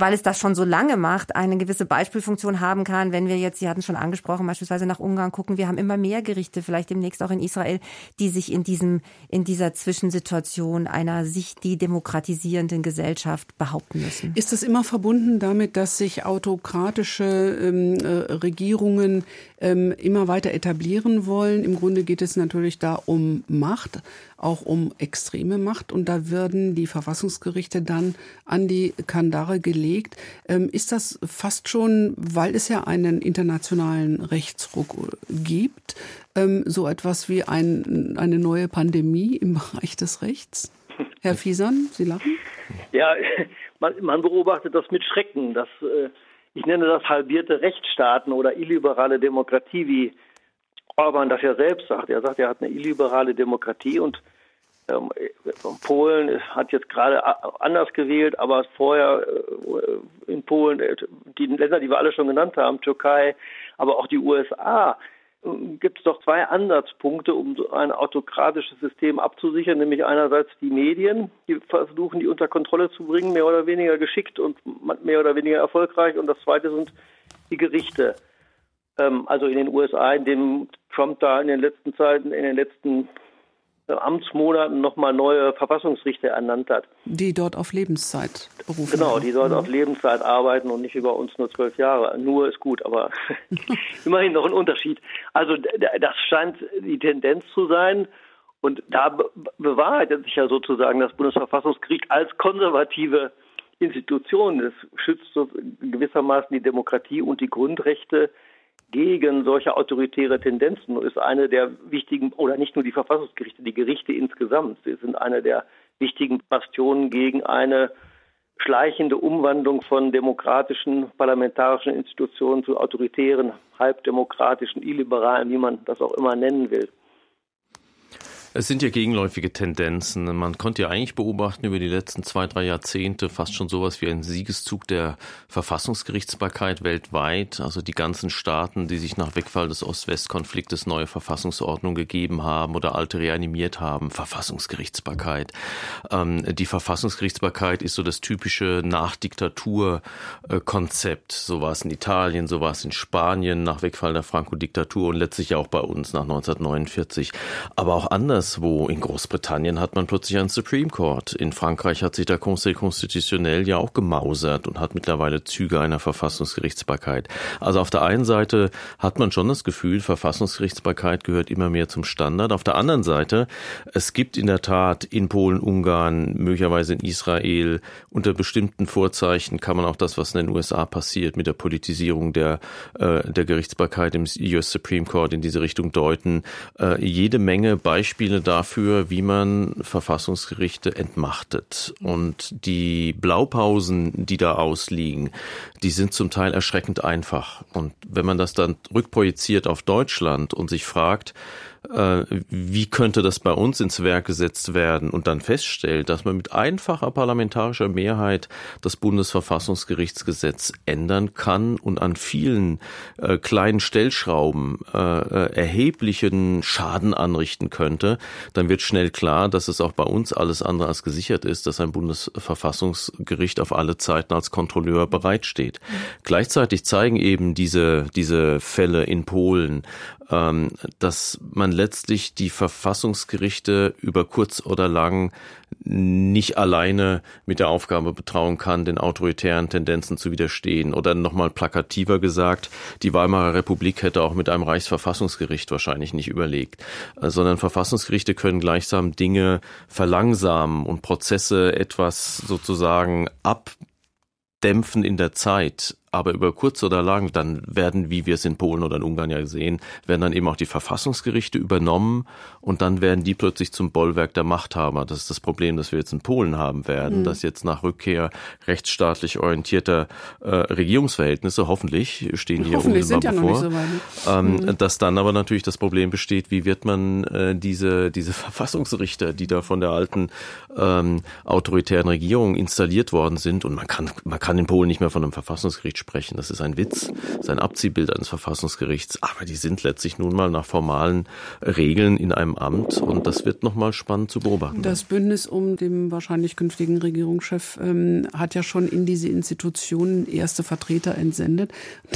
weil es das schon so lange macht, eine gewisse Beispielfunktion haben kann. Wenn wir jetzt, Sie hatten schon angesprochen, beispielsweise nach Ungarn gucken, wir haben immer mehr Gerichte, vielleicht demnächst auch in Israel, die sich in diesem, in dieser Zwischensituation einer sich demokratisierenden Gesellschaft behaupten müssen. Ist das immer verbunden damit, dass sich autokratische ähm, äh, Regierungen ähm, immer weiter etablieren wollen? Im Grunde geht es natürlich da um Macht auch um extreme Macht und da werden die Verfassungsgerichte dann an die Kandare gelegt. Ähm, ist das fast schon, weil es ja einen internationalen Rechtsruck gibt, ähm, so etwas wie ein, eine neue Pandemie im Bereich des Rechts? Herr Fiesan, Sie lachen? Ja, man, man beobachtet das mit Schrecken, dass äh, ich nenne das halbierte Rechtsstaaten oder illiberale Demokratie, wie Orban das ja selbst sagt. Er sagt, er hat eine illiberale Demokratie und ähm, Polen hat jetzt gerade anders gewählt, aber vorher äh, in Polen, äh, die Länder, die wir alle schon genannt haben, Türkei, aber auch die USA, äh, gibt es doch zwei Ansatzpunkte, um ein autokratisches System abzusichern, nämlich einerseits die Medien, die versuchen, die unter Kontrolle zu bringen, mehr oder weniger geschickt und mehr oder weniger erfolgreich, und das zweite sind die Gerichte. Ähm, also in den USA, in dem Trump da in den letzten Zeiten, in den letzten Amtsmonaten nochmal neue Verfassungsrichter ernannt hat. Die dort auf Lebenszeit berufen Genau, die dort mhm. auf Lebenszeit arbeiten und nicht über uns nur zwölf Jahre. Nur ist gut, aber immerhin noch ein Unterschied. Also das scheint die Tendenz zu sein. Und da bewahrheitet sich ja sozusagen das Bundesverfassungsgericht als konservative Institution. Es schützt so gewissermaßen die Demokratie und die Grundrechte gegen solche autoritäre Tendenzen ist eine der wichtigen, oder nicht nur die Verfassungsgerichte, die Gerichte insgesamt, sie sind eine der wichtigen Bastionen gegen eine schleichende Umwandlung von demokratischen parlamentarischen Institutionen zu autoritären, halbdemokratischen, illiberalen, wie man das auch immer nennen will. Es sind ja gegenläufige Tendenzen. Man konnte ja eigentlich beobachten über die letzten zwei, drei Jahrzehnte fast schon sowas wie ein Siegeszug der Verfassungsgerichtsbarkeit weltweit. Also die ganzen Staaten, die sich nach Wegfall des Ost-West-Konfliktes neue Verfassungsordnung gegeben haben oder alte reanimiert haben. Verfassungsgerichtsbarkeit. Ähm, die Verfassungsgerichtsbarkeit ist so das typische Nachdiktatur-Konzept. So war es in Italien, so war es in Spanien nach Wegfall der Franco-Diktatur und letztlich auch bei uns nach 1949. Aber auch anders anderswo. In Großbritannien hat man plötzlich einen Supreme Court. In Frankreich hat sich der Conseil Constitutionnel ja auch gemausert und hat mittlerweile Züge einer Verfassungsgerichtsbarkeit. Also auf der einen Seite hat man schon das Gefühl, Verfassungsgerichtsbarkeit gehört immer mehr zum Standard. Auf der anderen Seite, es gibt in der Tat in Polen, Ungarn, möglicherweise in Israel unter bestimmten Vorzeichen kann man auch das, was in den USA passiert, mit der Politisierung der, äh, der Gerichtsbarkeit im US Supreme Court in diese Richtung deuten. Äh, jede Menge Beispiele Beispiele dafür, wie man Verfassungsgerichte entmachtet. Und die Blaupausen, die da ausliegen, die sind zum Teil erschreckend einfach. Und wenn man das dann rückprojiziert auf Deutschland und sich fragt, äh, wie könnte das bei uns ins Werk gesetzt werden und dann feststellt, dass man mit einfacher parlamentarischer Mehrheit das Bundesverfassungsgerichtsgesetz ändern kann und an vielen äh, kleinen Stellschrauben äh, erheblichen Schaden anrichten könnte, dann wird schnell klar, dass es auch bei uns alles andere als gesichert ist, dass ein Bundesverfassungsgericht auf alle Zeiten als Kontrolleur bereitsteht. Mhm. Gleichzeitig zeigen eben diese, diese Fälle in Polen, dass man letztlich die Verfassungsgerichte über kurz oder lang nicht alleine mit der Aufgabe betrauen kann, den autoritären Tendenzen zu widerstehen. Oder nochmal plakativer gesagt, die Weimarer Republik hätte auch mit einem Reichsverfassungsgericht wahrscheinlich nicht überlegt, äh, sondern Verfassungsgerichte können gleichsam Dinge verlangsamen und Prozesse etwas sozusagen abdämpfen in der Zeit aber über kurz oder lang, dann werden, wie wir es in Polen oder in Ungarn ja sehen, werden dann eben auch die Verfassungsgerichte übernommen und dann werden die plötzlich zum Bollwerk der Machthaber. Das ist das Problem, das wir jetzt in Polen haben werden, mhm. dass jetzt nach Rückkehr rechtsstaatlich orientierter äh, Regierungsverhältnisse, hoffentlich stehen die hoffentlich hier unmittelbar bevor, ja so ähm, mhm. dass dann aber natürlich das Problem besteht, wie wird man äh, diese, diese Verfassungsrichter, die da von der alten ähm, autoritären Regierung installiert worden sind und man kann, man kann in Polen nicht mehr von einem Verfassungsgericht sprechen. Das ist ein Witz, das ist ein Abziehbild eines Verfassungsgerichts, aber die sind letztlich nun mal nach formalen Regeln in einem Amt und das wird nochmal spannend zu beobachten. Das Bündnis um den wahrscheinlich künftigen Regierungschef ähm, hat ja schon in diese Institutionen erste Vertreter entsendet.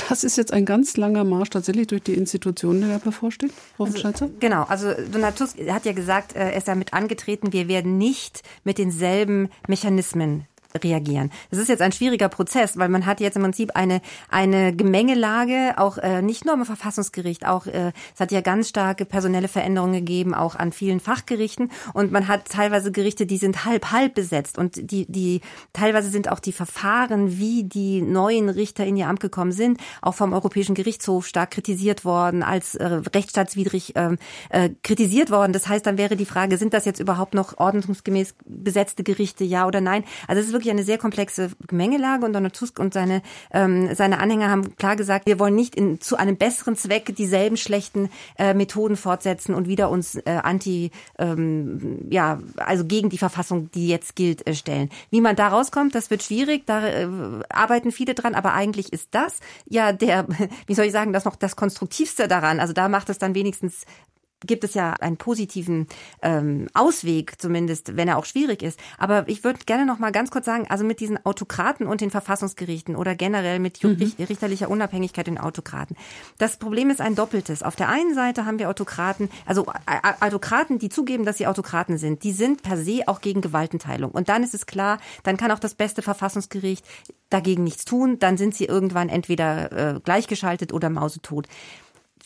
Das ist jetzt ein ganz langer Marsch tatsächlich durch die Institutionen, der da bevorsteht, Frau also, Genau, also Donald Tusk hat ja gesagt, äh, er ist damit angetreten, wir werden nicht mit denselben Mechanismen reagieren. Das ist jetzt ein schwieriger Prozess, weil man hat jetzt im Prinzip eine eine Gemengelage, auch äh, nicht nur im Verfassungsgericht, auch äh, es hat ja ganz starke personelle Veränderungen gegeben, auch an vielen Fachgerichten und man hat teilweise Gerichte, die sind halb halb besetzt und die die teilweise sind auch die Verfahren, wie die neuen Richter in ihr Amt gekommen sind, auch vom Europäischen Gerichtshof stark kritisiert worden, als äh, rechtsstaatswidrig äh, äh, kritisiert worden. Das heißt, dann wäre die Frage, sind das jetzt überhaupt noch ordnungsgemäß besetzte Gerichte, ja oder nein? Also es ist wirklich wirklich eine sehr komplexe Gemengelage und Donald Tusk und seine, ähm, seine Anhänger haben klar gesagt, wir wollen nicht in, zu einem besseren Zweck dieselben schlechten äh, Methoden fortsetzen und wieder uns äh, anti, ähm, ja, also gegen die Verfassung, die jetzt gilt, äh, stellen. Wie man da rauskommt, das wird schwierig, da äh, arbeiten viele dran, aber eigentlich ist das ja der, wie soll ich sagen, das noch das Konstruktivste daran. Also da macht es dann wenigstens gibt es ja einen positiven ähm, Ausweg, zumindest wenn er auch schwierig ist. Aber ich würde gerne noch mal ganz kurz sagen, also mit diesen Autokraten und den Verfassungsgerichten oder generell mit mhm. richterlicher Unabhängigkeit in Autokraten. Das Problem ist ein doppeltes. Auf der einen Seite haben wir Autokraten, also Autokraten, die zugeben, dass sie Autokraten sind, die sind per se auch gegen Gewaltenteilung. Und dann ist es klar, dann kann auch das beste Verfassungsgericht dagegen nichts tun, dann sind sie irgendwann entweder äh, gleichgeschaltet oder mausetot.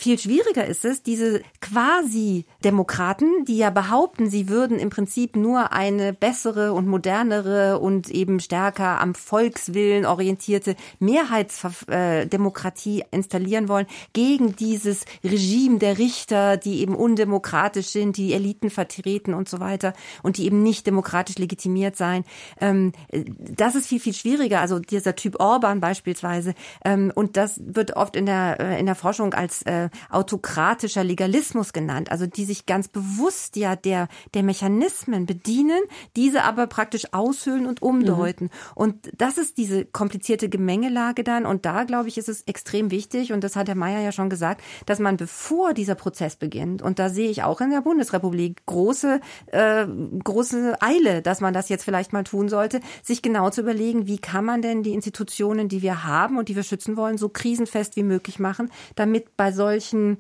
Viel schwieriger ist es, diese quasi Demokraten, die ja behaupten, sie würden im Prinzip nur eine bessere und modernere und eben stärker am Volkswillen orientierte Mehrheitsdemokratie installieren wollen, gegen dieses Regime der Richter, die eben undemokratisch sind, die Eliten vertreten und so weiter und die eben nicht demokratisch legitimiert sein. Ähm, das ist viel, viel schwieriger. Also dieser Typ Orban beispielsweise. Ähm, und das wird oft in der, äh, in der Forschung als äh, äh, autokratischer Legalismus genannt, also die sich ganz bewusst ja der, der Mechanismen bedienen, diese aber praktisch aushöhlen und umdeuten. Mhm. Und das ist diese komplizierte Gemengelage dann. Und da, glaube ich, ist es extrem wichtig, und das hat Herr Mayer ja schon gesagt, dass man bevor dieser Prozess beginnt, und da sehe ich auch in der Bundesrepublik große, äh, große Eile, dass man das jetzt vielleicht mal tun sollte, sich genau zu überlegen, wie kann man denn die Institutionen, die wir haben und die wir schützen wollen, so krisenfest wie möglich machen, damit bei solchen Mimikry-Umdeutungsversuchen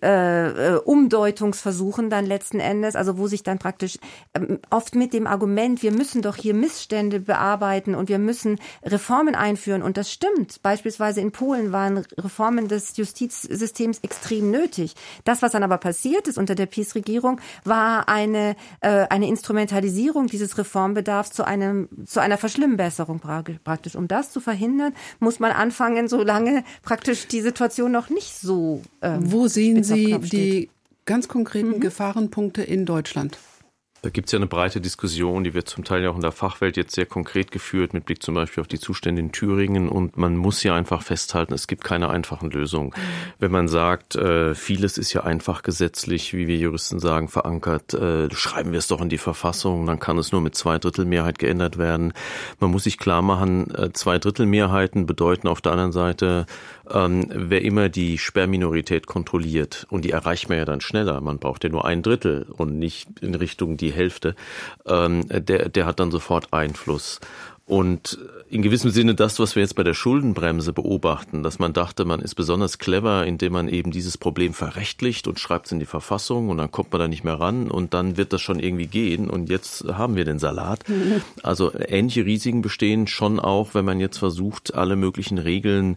äh, dann letzten Endes, also wo sich dann praktisch ähm, oft mit dem Argument, wir müssen doch hier Missstände bearbeiten und wir müssen Reformen einführen. Und das stimmt. Beispielsweise in Polen waren Reformen des Justizsystems extrem nötig. Das, was dann aber passiert ist unter der PiS-Regierung, war eine, äh, eine Instrumentalisierung dieses Reformbedarfs zu einem, zu einer Verschlimmbesserung praktisch. Um das zu verhindern, muss man anfangen, solange praktisch die Situation noch nicht so äh, ähm, Wo sehen Sie die ganz konkreten mhm. Gefahrenpunkte in Deutschland? Da gibt es ja eine breite Diskussion, die wird zum Teil ja auch in der Fachwelt jetzt sehr konkret geführt, mit Blick zum Beispiel auf die Zustände in Thüringen. Und man muss ja einfach festhalten, es gibt keine einfachen Lösungen. Wenn man sagt, äh, vieles ist ja einfach gesetzlich, wie wir Juristen sagen, verankert, äh, schreiben wir es doch in die Verfassung, dann kann es nur mit Zweidrittelmehrheit geändert werden. Man muss sich klar machen, äh, Zweidrittelmehrheiten bedeuten auf der anderen Seite, ähm, wer immer die Sperrminorität kontrolliert, und die erreicht man ja dann schneller, man braucht ja nur ein Drittel und nicht in Richtung die die Hälfte, ähm, der, der hat dann sofort Einfluss. Und in gewissem Sinne das, was wir jetzt bei der Schuldenbremse beobachten, dass man dachte, man ist besonders clever, indem man eben dieses Problem verrechtlicht und schreibt es in die Verfassung und dann kommt man da nicht mehr ran und dann wird das schon irgendwie gehen und jetzt haben wir den Salat. Also ähnliche Risiken bestehen schon auch, wenn man jetzt versucht, alle möglichen Regeln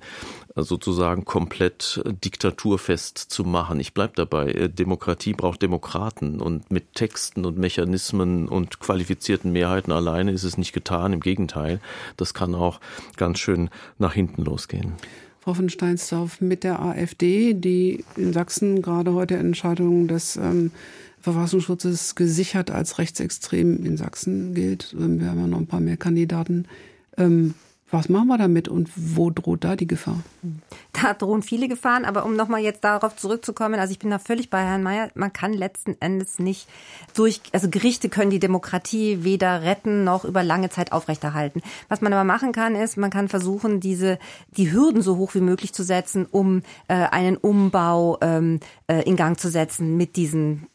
sozusagen komplett diktaturfest zu machen. Ich bleib dabei. Demokratie braucht Demokraten und mit Texten und Mechanismen und qualifizierten Mehrheiten alleine ist es nicht getan. Im Gegenteil, das kann auch ganz schön nach hinten losgehen. Frau von Steinsdorf, mit der AfD, die in Sachsen gerade heute Entscheidungen des ähm, Verfassungsschutzes gesichert als rechtsextrem in Sachsen gilt. Wir haben ja noch ein paar mehr Kandidaten. Ähm, was machen wir damit und wo droht da die Gefahr? Da drohen viele Gefahren, aber um nochmal jetzt darauf zurückzukommen, also ich bin da völlig bei Herrn Mayer, man kann letzten Endes nicht durch, also Gerichte können die Demokratie weder retten noch über lange Zeit aufrechterhalten. Was man aber machen kann, ist, man kann versuchen, diese, die Hürden so hoch wie möglich zu setzen, um äh, einen Umbau ähm, äh, in Gang zu setzen mit diesen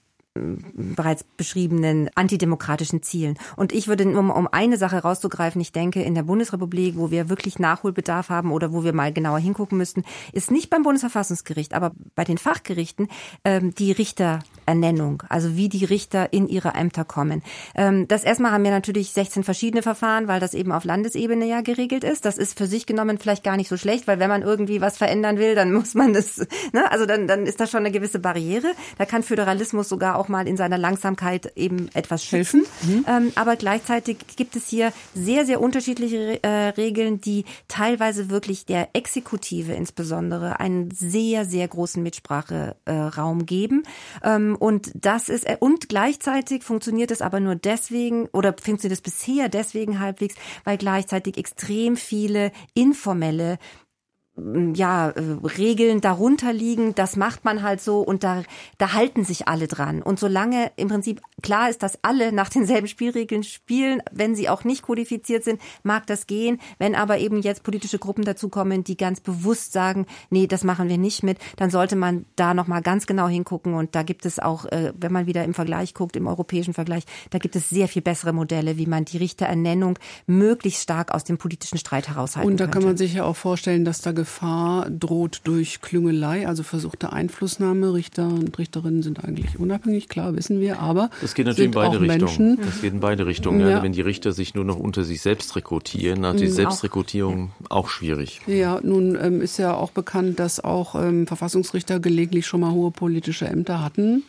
bereits beschriebenen antidemokratischen Zielen. Und ich würde, um, um eine Sache rauszugreifen, ich denke, in der Bundesrepublik, wo wir wirklich Nachholbedarf haben oder wo wir mal genauer hingucken müssten, ist nicht beim Bundesverfassungsgericht, aber bei den Fachgerichten ähm, die Richterernennung, also wie die Richter in ihre Ämter kommen. Ähm, das erstmal haben wir natürlich 16 verschiedene Verfahren, weil das eben auf Landesebene ja geregelt ist. Das ist für sich genommen vielleicht gar nicht so schlecht, weil wenn man irgendwie was verändern will, dann muss man das, ne? also dann, dann ist das schon eine gewisse Barriere. Da kann Föderalismus sogar auch auch mal in seiner Langsamkeit eben etwas schützen. Mhm. Ähm, aber gleichzeitig gibt es hier sehr, sehr unterschiedliche äh, Regeln, die teilweise wirklich der Exekutive insbesondere einen sehr, sehr großen Mitspracheraum äh, geben. Ähm, und das ist, äh, und gleichzeitig funktioniert es aber nur deswegen oder funktioniert es bisher deswegen halbwegs, weil gleichzeitig extrem viele informelle ja, äh, Regeln darunter liegen, das macht man halt so und da, da halten sich alle dran. Und solange im Prinzip klar ist, dass alle nach denselben Spielregeln spielen, wenn sie auch nicht kodifiziert sind, mag das gehen. Wenn aber eben jetzt politische Gruppen dazukommen, die ganz bewusst sagen, nee, das machen wir nicht mit, dann sollte man da nochmal ganz genau hingucken. Und da gibt es auch, äh, wenn man wieder im Vergleich guckt, im europäischen Vergleich, da gibt es sehr viel bessere Modelle, wie man die Richterernennung möglichst stark aus dem politischen Streit heraushalten Und da könnte. kann man sich ja auch vorstellen, dass da Gefahr droht durch Klüngelei, also versuchte Einflussnahme. Richter und Richterinnen sind eigentlich unabhängig, klar, wissen wir, aber das geht natürlich in beide Richtungen. Das geht in beide Richtungen. Ja. wenn die Richter sich nur noch unter sich selbst rekrutieren, dann ist die mhm, Selbstrekrutierung auch, auch schwierig. Ja, nun ähm, ist ja auch bekannt, dass auch ähm, Verfassungsrichter gelegentlich schon mal hohe politische Ämter hatten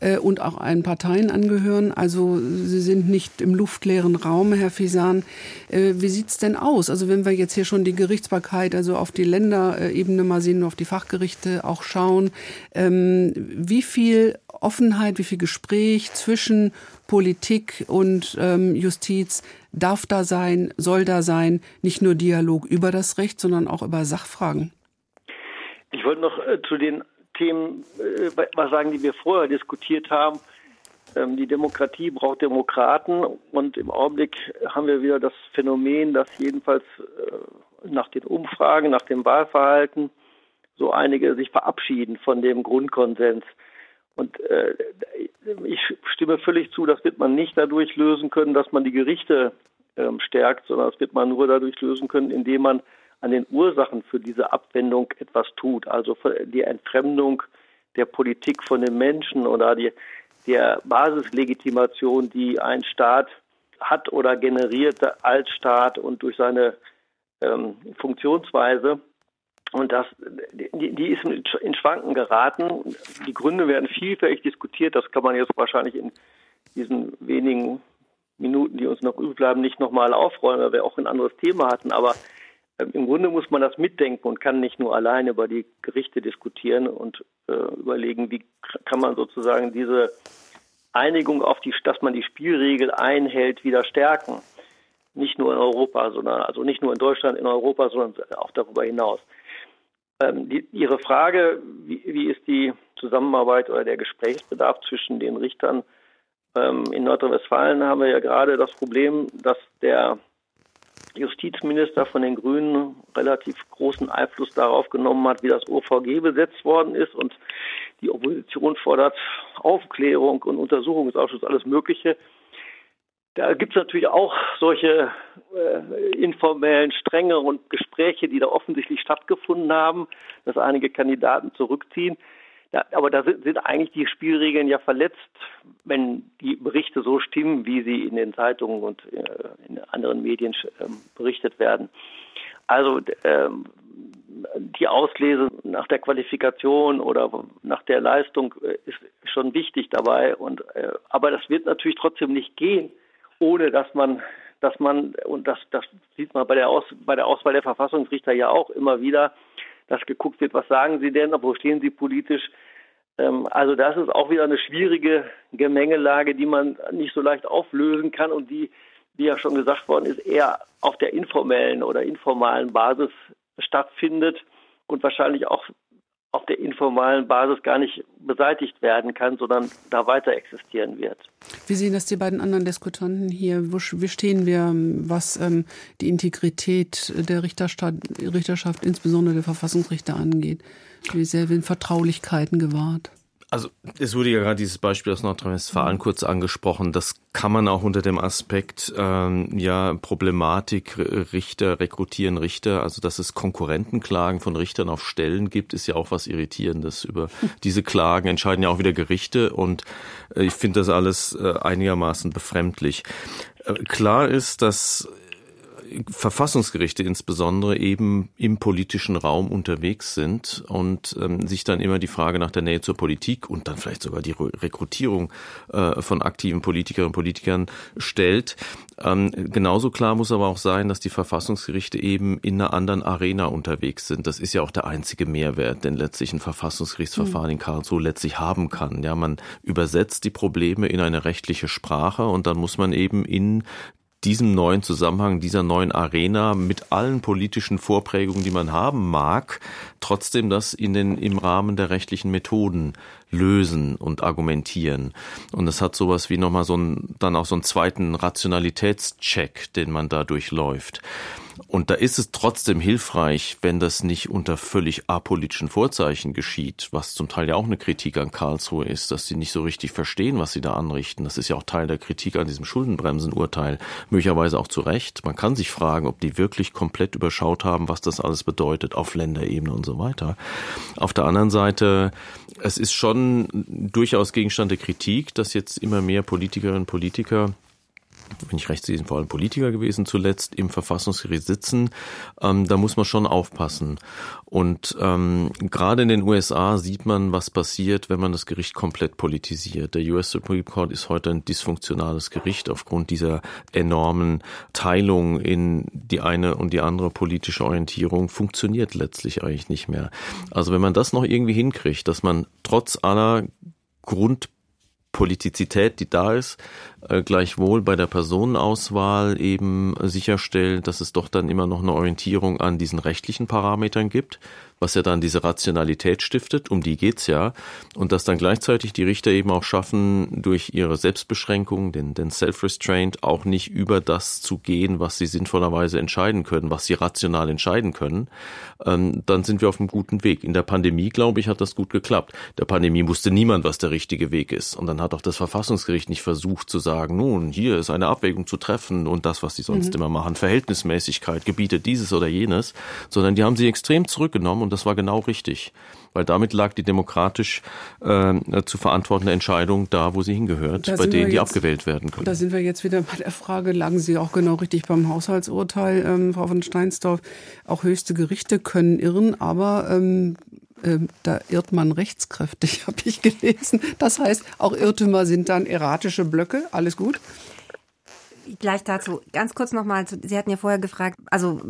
äh, und auch allen Parteien angehören. Also sie sind nicht im luftleeren Raum, Herr Fisan. Äh, wie sieht's denn aus? Also wenn wir jetzt hier schon die Gerichtsbarkeit, also auf die die Länderebene mal sehen, auf die Fachgerichte auch schauen, ähm, wie viel Offenheit, wie viel Gespräch zwischen Politik und ähm, Justiz darf da sein, soll da sein, nicht nur Dialog über das Recht, sondern auch über Sachfragen. Ich wollte noch äh, zu den Themen äh, was sagen, die wir vorher diskutiert haben. Ähm, die Demokratie braucht Demokraten und im Augenblick haben wir wieder das Phänomen, dass jedenfalls äh, nach den Umfragen, nach dem Wahlverhalten so einige sich verabschieden von dem Grundkonsens. Und äh, ich stimme völlig zu, das wird man nicht dadurch lösen können, dass man die Gerichte ähm, stärkt, sondern das wird man nur dadurch lösen können, indem man an den Ursachen für diese Abwendung etwas tut. Also die Entfremdung der Politik von den Menschen oder die, der Basislegitimation, die ein Staat hat oder generiert als Staat und durch seine ähm, Funktionsweise. Und das, die, die ist in Schwanken geraten. Die Gründe werden vielfältig diskutiert. Das kann man jetzt wahrscheinlich in diesen wenigen Minuten, die uns noch übrig bleiben, nicht nochmal aufräumen, weil wir auch ein anderes Thema hatten. Aber ähm, im Grunde muss man das mitdenken und kann nicht nur allein über die Gerichte diskutieren und äh, überlegen, wie kann man sozusagen diese Einigung auf die, dass man die Spielregel einhält, wieder stärken. Nicht nur in Europa, sondern also nicht nur in Deutschland, in Europa, sondern auch darüber hinaus. Ähm, die, Ihre Frage, wie, wie, ist die Zusammenarbeit oder der Gesprächsbedarf zwischen den Richtern? Ähm, in Nordrhein-Westfalen haben wir ja gerade das Problem, dass der Justizminister von den Grünen relativ großen Einfluss darauf genommen hat, wie das OVG besetzt worden ist. Und die Opposition fordert Aufklärung und Untersuchungsausschuss, alles Mögliche. Da gibt es natürlich auch solche äh, informellen Stränge und Gespräche, die da offensichtlich stattgefunden haben, dass einige Kandidaten zurückziehen. Ja, aber da sind, sind eigentlich die Spielregeln ja verletzt, wenn die Berichte so stimmen, wie sie in den Zeitungen und äh, in anderen Medien äh, berichtet werden. Also ähm, die Auslese nach der Qualifikation oder nach der Leistung äh, ist schon wichtig dabei. Und äh, aber das wird natürlich trotzdem nicht gehen, ohne dass man dass man und das das sieht man bei der Aus, bei der Auswahl der Verfassungsrichter ja auch immer wieder, dass geguckt wird, was sagen sie denn, wo stehen sie politisch. Ähm, also das ist auch wieder eine schwierige Gemengelage, die man nicht so leicht auflösen kann und die, wie ja schon gesagt worden ist, eher auf der informellen oder informalen Basis stattfindet und wahrscheinlich auch auf der informalen Basis gar nicht beseitigt werden kann, sondern da weiter existieren wird. Wie sehen das die beiden anderen Diskutanten hier? Wo, wie stehen wir, was ähm, die Integrität der Richterschaft, insbesondere der Verfassungsrichter angeht? Wie sehr werden Vertraulichkeiten gewahrt? Also es wurde ja gerade dieses Beispiel aus Nordrhein-Westfalen kurz angesprochen. Das kann man auch unter dem Aspekt ähm, ja Problematik Richter rekrutieren Richter. Also dass es Konkurrentenklagen von Richtern auf Stellen gibt, ist ja auch was irritierendes. Über diese Klagen entscheiden ja auch wieder Gerichte und äh, ich finde das alles äh, einigermaßen befremdlich. Äh, klar ist, dass Verfassungsgerichte insbesondere eben im politischen Raum unterwegs sind und ähm, sich dann immer die Frage nach der Nähe zur Politik und dann vielleicht sogar die Rekrutierung äh, von aktiven Politikerinnen und Politikern stellt. Ähm, genauso klar muss aber auch sein, dass die Verfassungsgerichte eben in einer anderen Arena unterwegs sind. Das ist ja auch der einzige Mehrwert, den letztlich ein Verfassungsgerichtsverfahren mhm. in Karlsruhe letztlich haben kann. Ja, man übersetzt die Probleme in eine rechtliche Sprache und dann muss man eben in diesem neuen Zusammenhang, dieser neuen Arena mit allen politischen Vorprägungen, die man haben mag, trotzdem das in den, im Rahmen der rechtlichen Methoden lösen und argumentieren. Und das hat sowas wie nochmal so ein, dann auch so einen zweiten Rationalitätscheck, den man da durchläuft. Und da ist es trotzdem hilfreich, wenn das nicht unter völlig apolitischen Vorzeichen geschieht, was zum Teil ja auch eine Kritik an Karlsruhe ist, dass sie nicht so richtig verstehen, was sie da anrichten. Das ist ja auch Teil der Kritik an diesem Schuldenbremsenurteil, möglicherweise auch zu Recht. Man kann sich fragen, ob die wirklich komplett überschaut haben, was das alles bedeutet auf Länderebene und so weiter. Auf der anderen Seite, es ist schon durchaus Gegenstand der Kritik, dass jetzt immer mehr Politikerinnen und Politiker wenn ich recht sehe, vor allem Politiker gewesen zuletzt, im Verfassungsgericht sitzen. Ähm, da muss man schon aufpassen. Und ähm, gerade in den USA sieht man, was passiert, wenn man das Gericht komplett politisiert. Der US Supreme Court ist heute ein dysfunktionales Gericht aufgrund dieser enormen Teilung in die eine und die andere politische Orientierung funktioniert letztlich eigentlich nicht mehr. Also wenn man das noch irgendwie hinkriegt, dass man trotz aller Grund Politizität, die da ist, gleichwohl bei der Personenauswahl eben sicherstellt, dass es doch dann immer noch eine Orientierung an diesen rechtlichen Parametern gibt, was ja dann diese Rationalität stiftet, um die geht's ja. Und dass dann gleichzeitig die Richter eben auch schaffen, durch ihre Selbstbeschränkung, den, den Self-Restraint, auch nicht über das zu gehen, was sie sinnvollerweise entscheiden können, was sie rational entscheiden können, ähm, dann sind wir auf einem guten Weg. In der Pandemie, glaube ich, hat das gut geklappt. Der Pandemie wusste niemand, was der richtige Weg ist. Und dann hat auch das Verfassungsgericht nicht versucht zu sagen, nun, hier ist eine Abwägung zu treffen und das, was sie sonst mhm. immer machen, Verhältnismäßigkeit gebietet dieses oder jenes, sondern die haben sie extrem zurückgenommen und das war genau richtig weil damit lag die demokratisch äh, zu verantwortende Entscheidung da, wo sie hingehört, da bei denen, die abgewählt werden können. Da sind wir jetzt wieder bei der Frage, lagen Sie auch genau richtig beim Haushaltsurteil, ähm, Frau von Steinsdorf. Auch höchste Gerichte können irren, aber ähm, ähm, da irrt man rechtskräftig, habe ich gelesen. Das heißt, auch Irrtümer sind dann erratische Blöcke. Alles gut? Gleich dazu, ganz kurz nochmal, Sie hatten ja vorher gefragt, also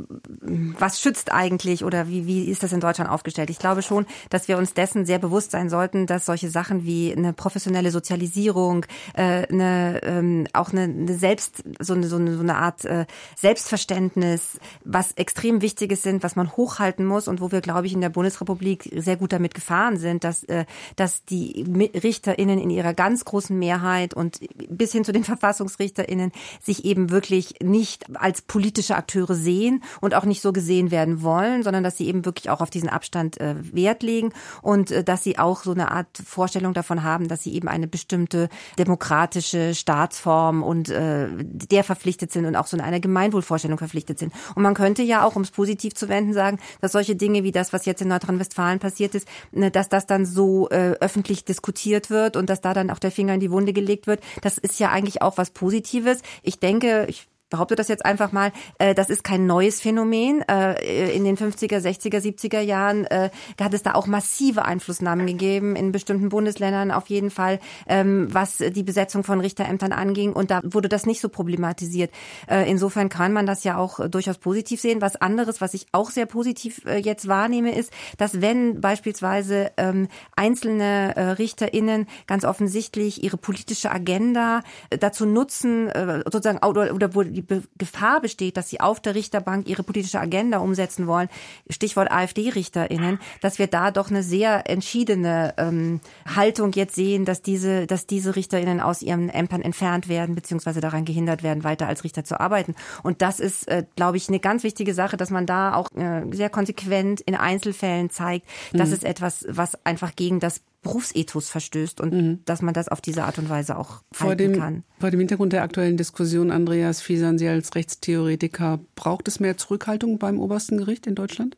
was schützt eigentlich oder wie, wie ist das in Deutschland aufgestellt? Ich glaube schon, dass wir uns dessen sehr bewusst sein sollten, dass solche Sachen wie eine professionelle Sozialisierung, äh, eine, ähm, auch eine, eine Selbst, so eine, so eine, so eine Art äh, Selbstverständnis, was extrem Wichtiges sind, was man hochhalten muss und wo wir, glaube ich, in der Bundesrepublik sehr gut damit gefahren sind, dass, äh, dass die RichterInnen in ihrer ganz großen Mehrheit und bis hin zu den VerfassungsrichterInnen sich eben wirklich nicht als politische Akteure sehen und auch nicht so gesehen werden wollen, sondern dass sie eben wirklich auch auf diesen Abstand äh, Wert legen und äh, dass sie auch so eine Art Vorstellung davon haben, dass sie eben eine bestimmte demokratische Staatsform und äh, der verpflichtet sind und auch so in einer Gemeinwohlvorstellung verpflichtet sind. Und man könnte ja auch, um es positiv zu wenden, sagen, dass solche Dinge wie das, was jetzt in Nordrhein-Westfalen passiert ist, ne, dass das dann so äh, öffentlich diskutiert wird und dass da dann auch der Finger in die Wunde gelegt wird. Das ist ja eigentlich auch was Positives. Ich ich denke, ich behaupte das jetzt einfach mal, äh, das ist kein neues Phänomen. Äh, in den 50er, 60er, 70er Jahren äh, hat es da auch massive Einflussnahmen gegeben, in bestimmten Bundesländern auf jeden Fall, ähm, was die Besetzung von Richterämtern anging. Und da wurde das nicht so problematisiert. Äh, insofern kann man das ja auch durchaus positiv sehen. Was anderes, was ich auch sehr positiv äh, jetzt wahrnehme, ist, dass wenn beispielsweise ähm, einzelne äh, RichterInnen ganz offensichtlich ihre politische Agenda äh, dazu nutzen, äh, sozusagen, oder, oder wo die Be Gefahr besteht, dass sie auf der Richterbank ihre politische Agenda umsetzen wollen, Stichwort AfD-RichterInnen, dass wir da doch eine sehr entschiedene ähm, Haltung jetzt sehen, dass diese, dass diese RichterInnen aus ihren Ämtern entfernt werden, beziehungsweise daran gehindert werden, weiter als Richter zu arbeiten. Und das ist, äh, glaube ich, eine ganz wichtige Sache, dass man da auch äh, sehr konsequent in Einzelfällen zeigt, das mhm. ist etwas, was einfach gegen das Berufsethos verstößt und mhm. dass man das auf diese Art und Weise auch vor dem, kann. Vor dem Hintergrund der aktuellen Diskussion, Andreas Fiesan, Sie als Rechtstheoretiker, braucht es mehr Zurückhaltung beim obersten Gericht in Deutschland?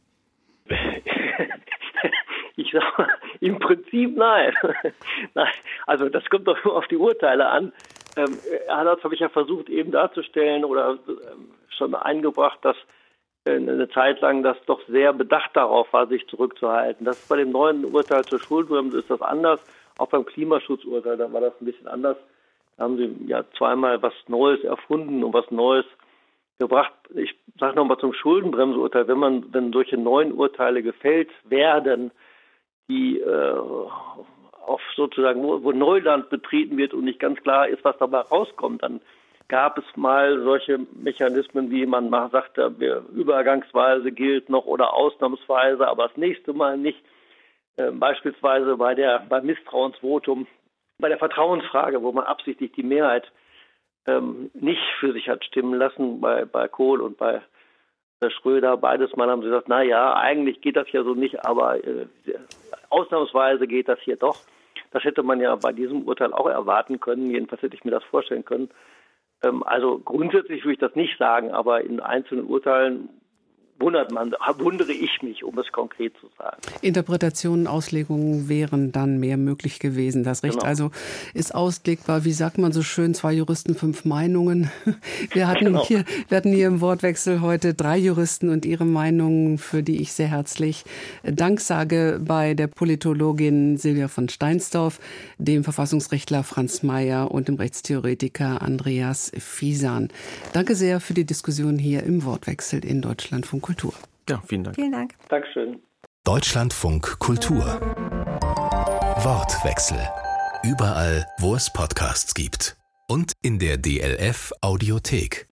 ich sage im Prinzip nein. nein. Also das kommt doch nur auf die Urteile an. Ähm, das habe ich ja versucht eben darzustellen oder ähm, schon eingebracht, dass eine Zeit lang das doch sehr bedacht darauf war, sich zurückzuhalten. Das ist bei dem neuen Urteil zur Schuldenbremse ist das anders. Auch beim Klimaschutzurteil, da war das ein bisschen anders. Da haben sie ja zweimal was Neues erfunden und was Neues gebracht. Ich sage nochmal zum Schuldenbremseurteil, wenn man, wenn solche neuen Urteile gefällt werden, die äh, auf sozusagen, wo, wo Neuland betreten wird und nicht ganz klar ist, was dabei rauskommt, dann gab es mal solche Mechanismen, wie man mal sagte, übergangsweise gilt noch oder ausnahmsweise, aber das nächste Mal nicht. Äh, beispielsweise bei der beim Misstrauensvotum, bei der Vertrauensfrage, wo man absichtlich die Mehrheit ähm, nicht für sich hat stimmen lassen, bei, bei Kohl und bei äh, Schröder, beides Mal haben sie gesagt, na ja, eigentlich geht das ja so nicht, aber äh, ausnahmsweise geht das hier doch. Das hätte man ja bei diesem Urteil auch erwarten können. Jedenfalls hätte ich mir das vorstellen können. Ähm, also grundsätzlich würde ich das nicht sagen, aber in einzelnen Urteilen wundert man, wundere ich mich, um es konkret zu sagen. Interpretationen, Auslegungen wären dann mehr möglich gewesen. Das Recht genau. also ist auslegbar. Wie sagt man so schön, zwei Juristen, fünf Meinungen. Wir hatten, genau. hier, wir hatten hier im Wortwechsel heute drei Juristen und ihre Meinungen, für die ich sehr herzlich Dank sage bei der Politologin Silvia von Steinsdorf, dem Verfassungsrechtler Franz Mayer und dem Rechtstheoretiker Andreas Fiesan. Danke sehr für die Diskussion hier im Wortwechsel in Deutschlandfunk Kultur. Ja, vielen Dank. Vielen Dank. Dankeschön. Deutschlandfunk Kultur. Wortwechsel. Überall, wo es Podcasts gibt. Und in der DLF Audiothek.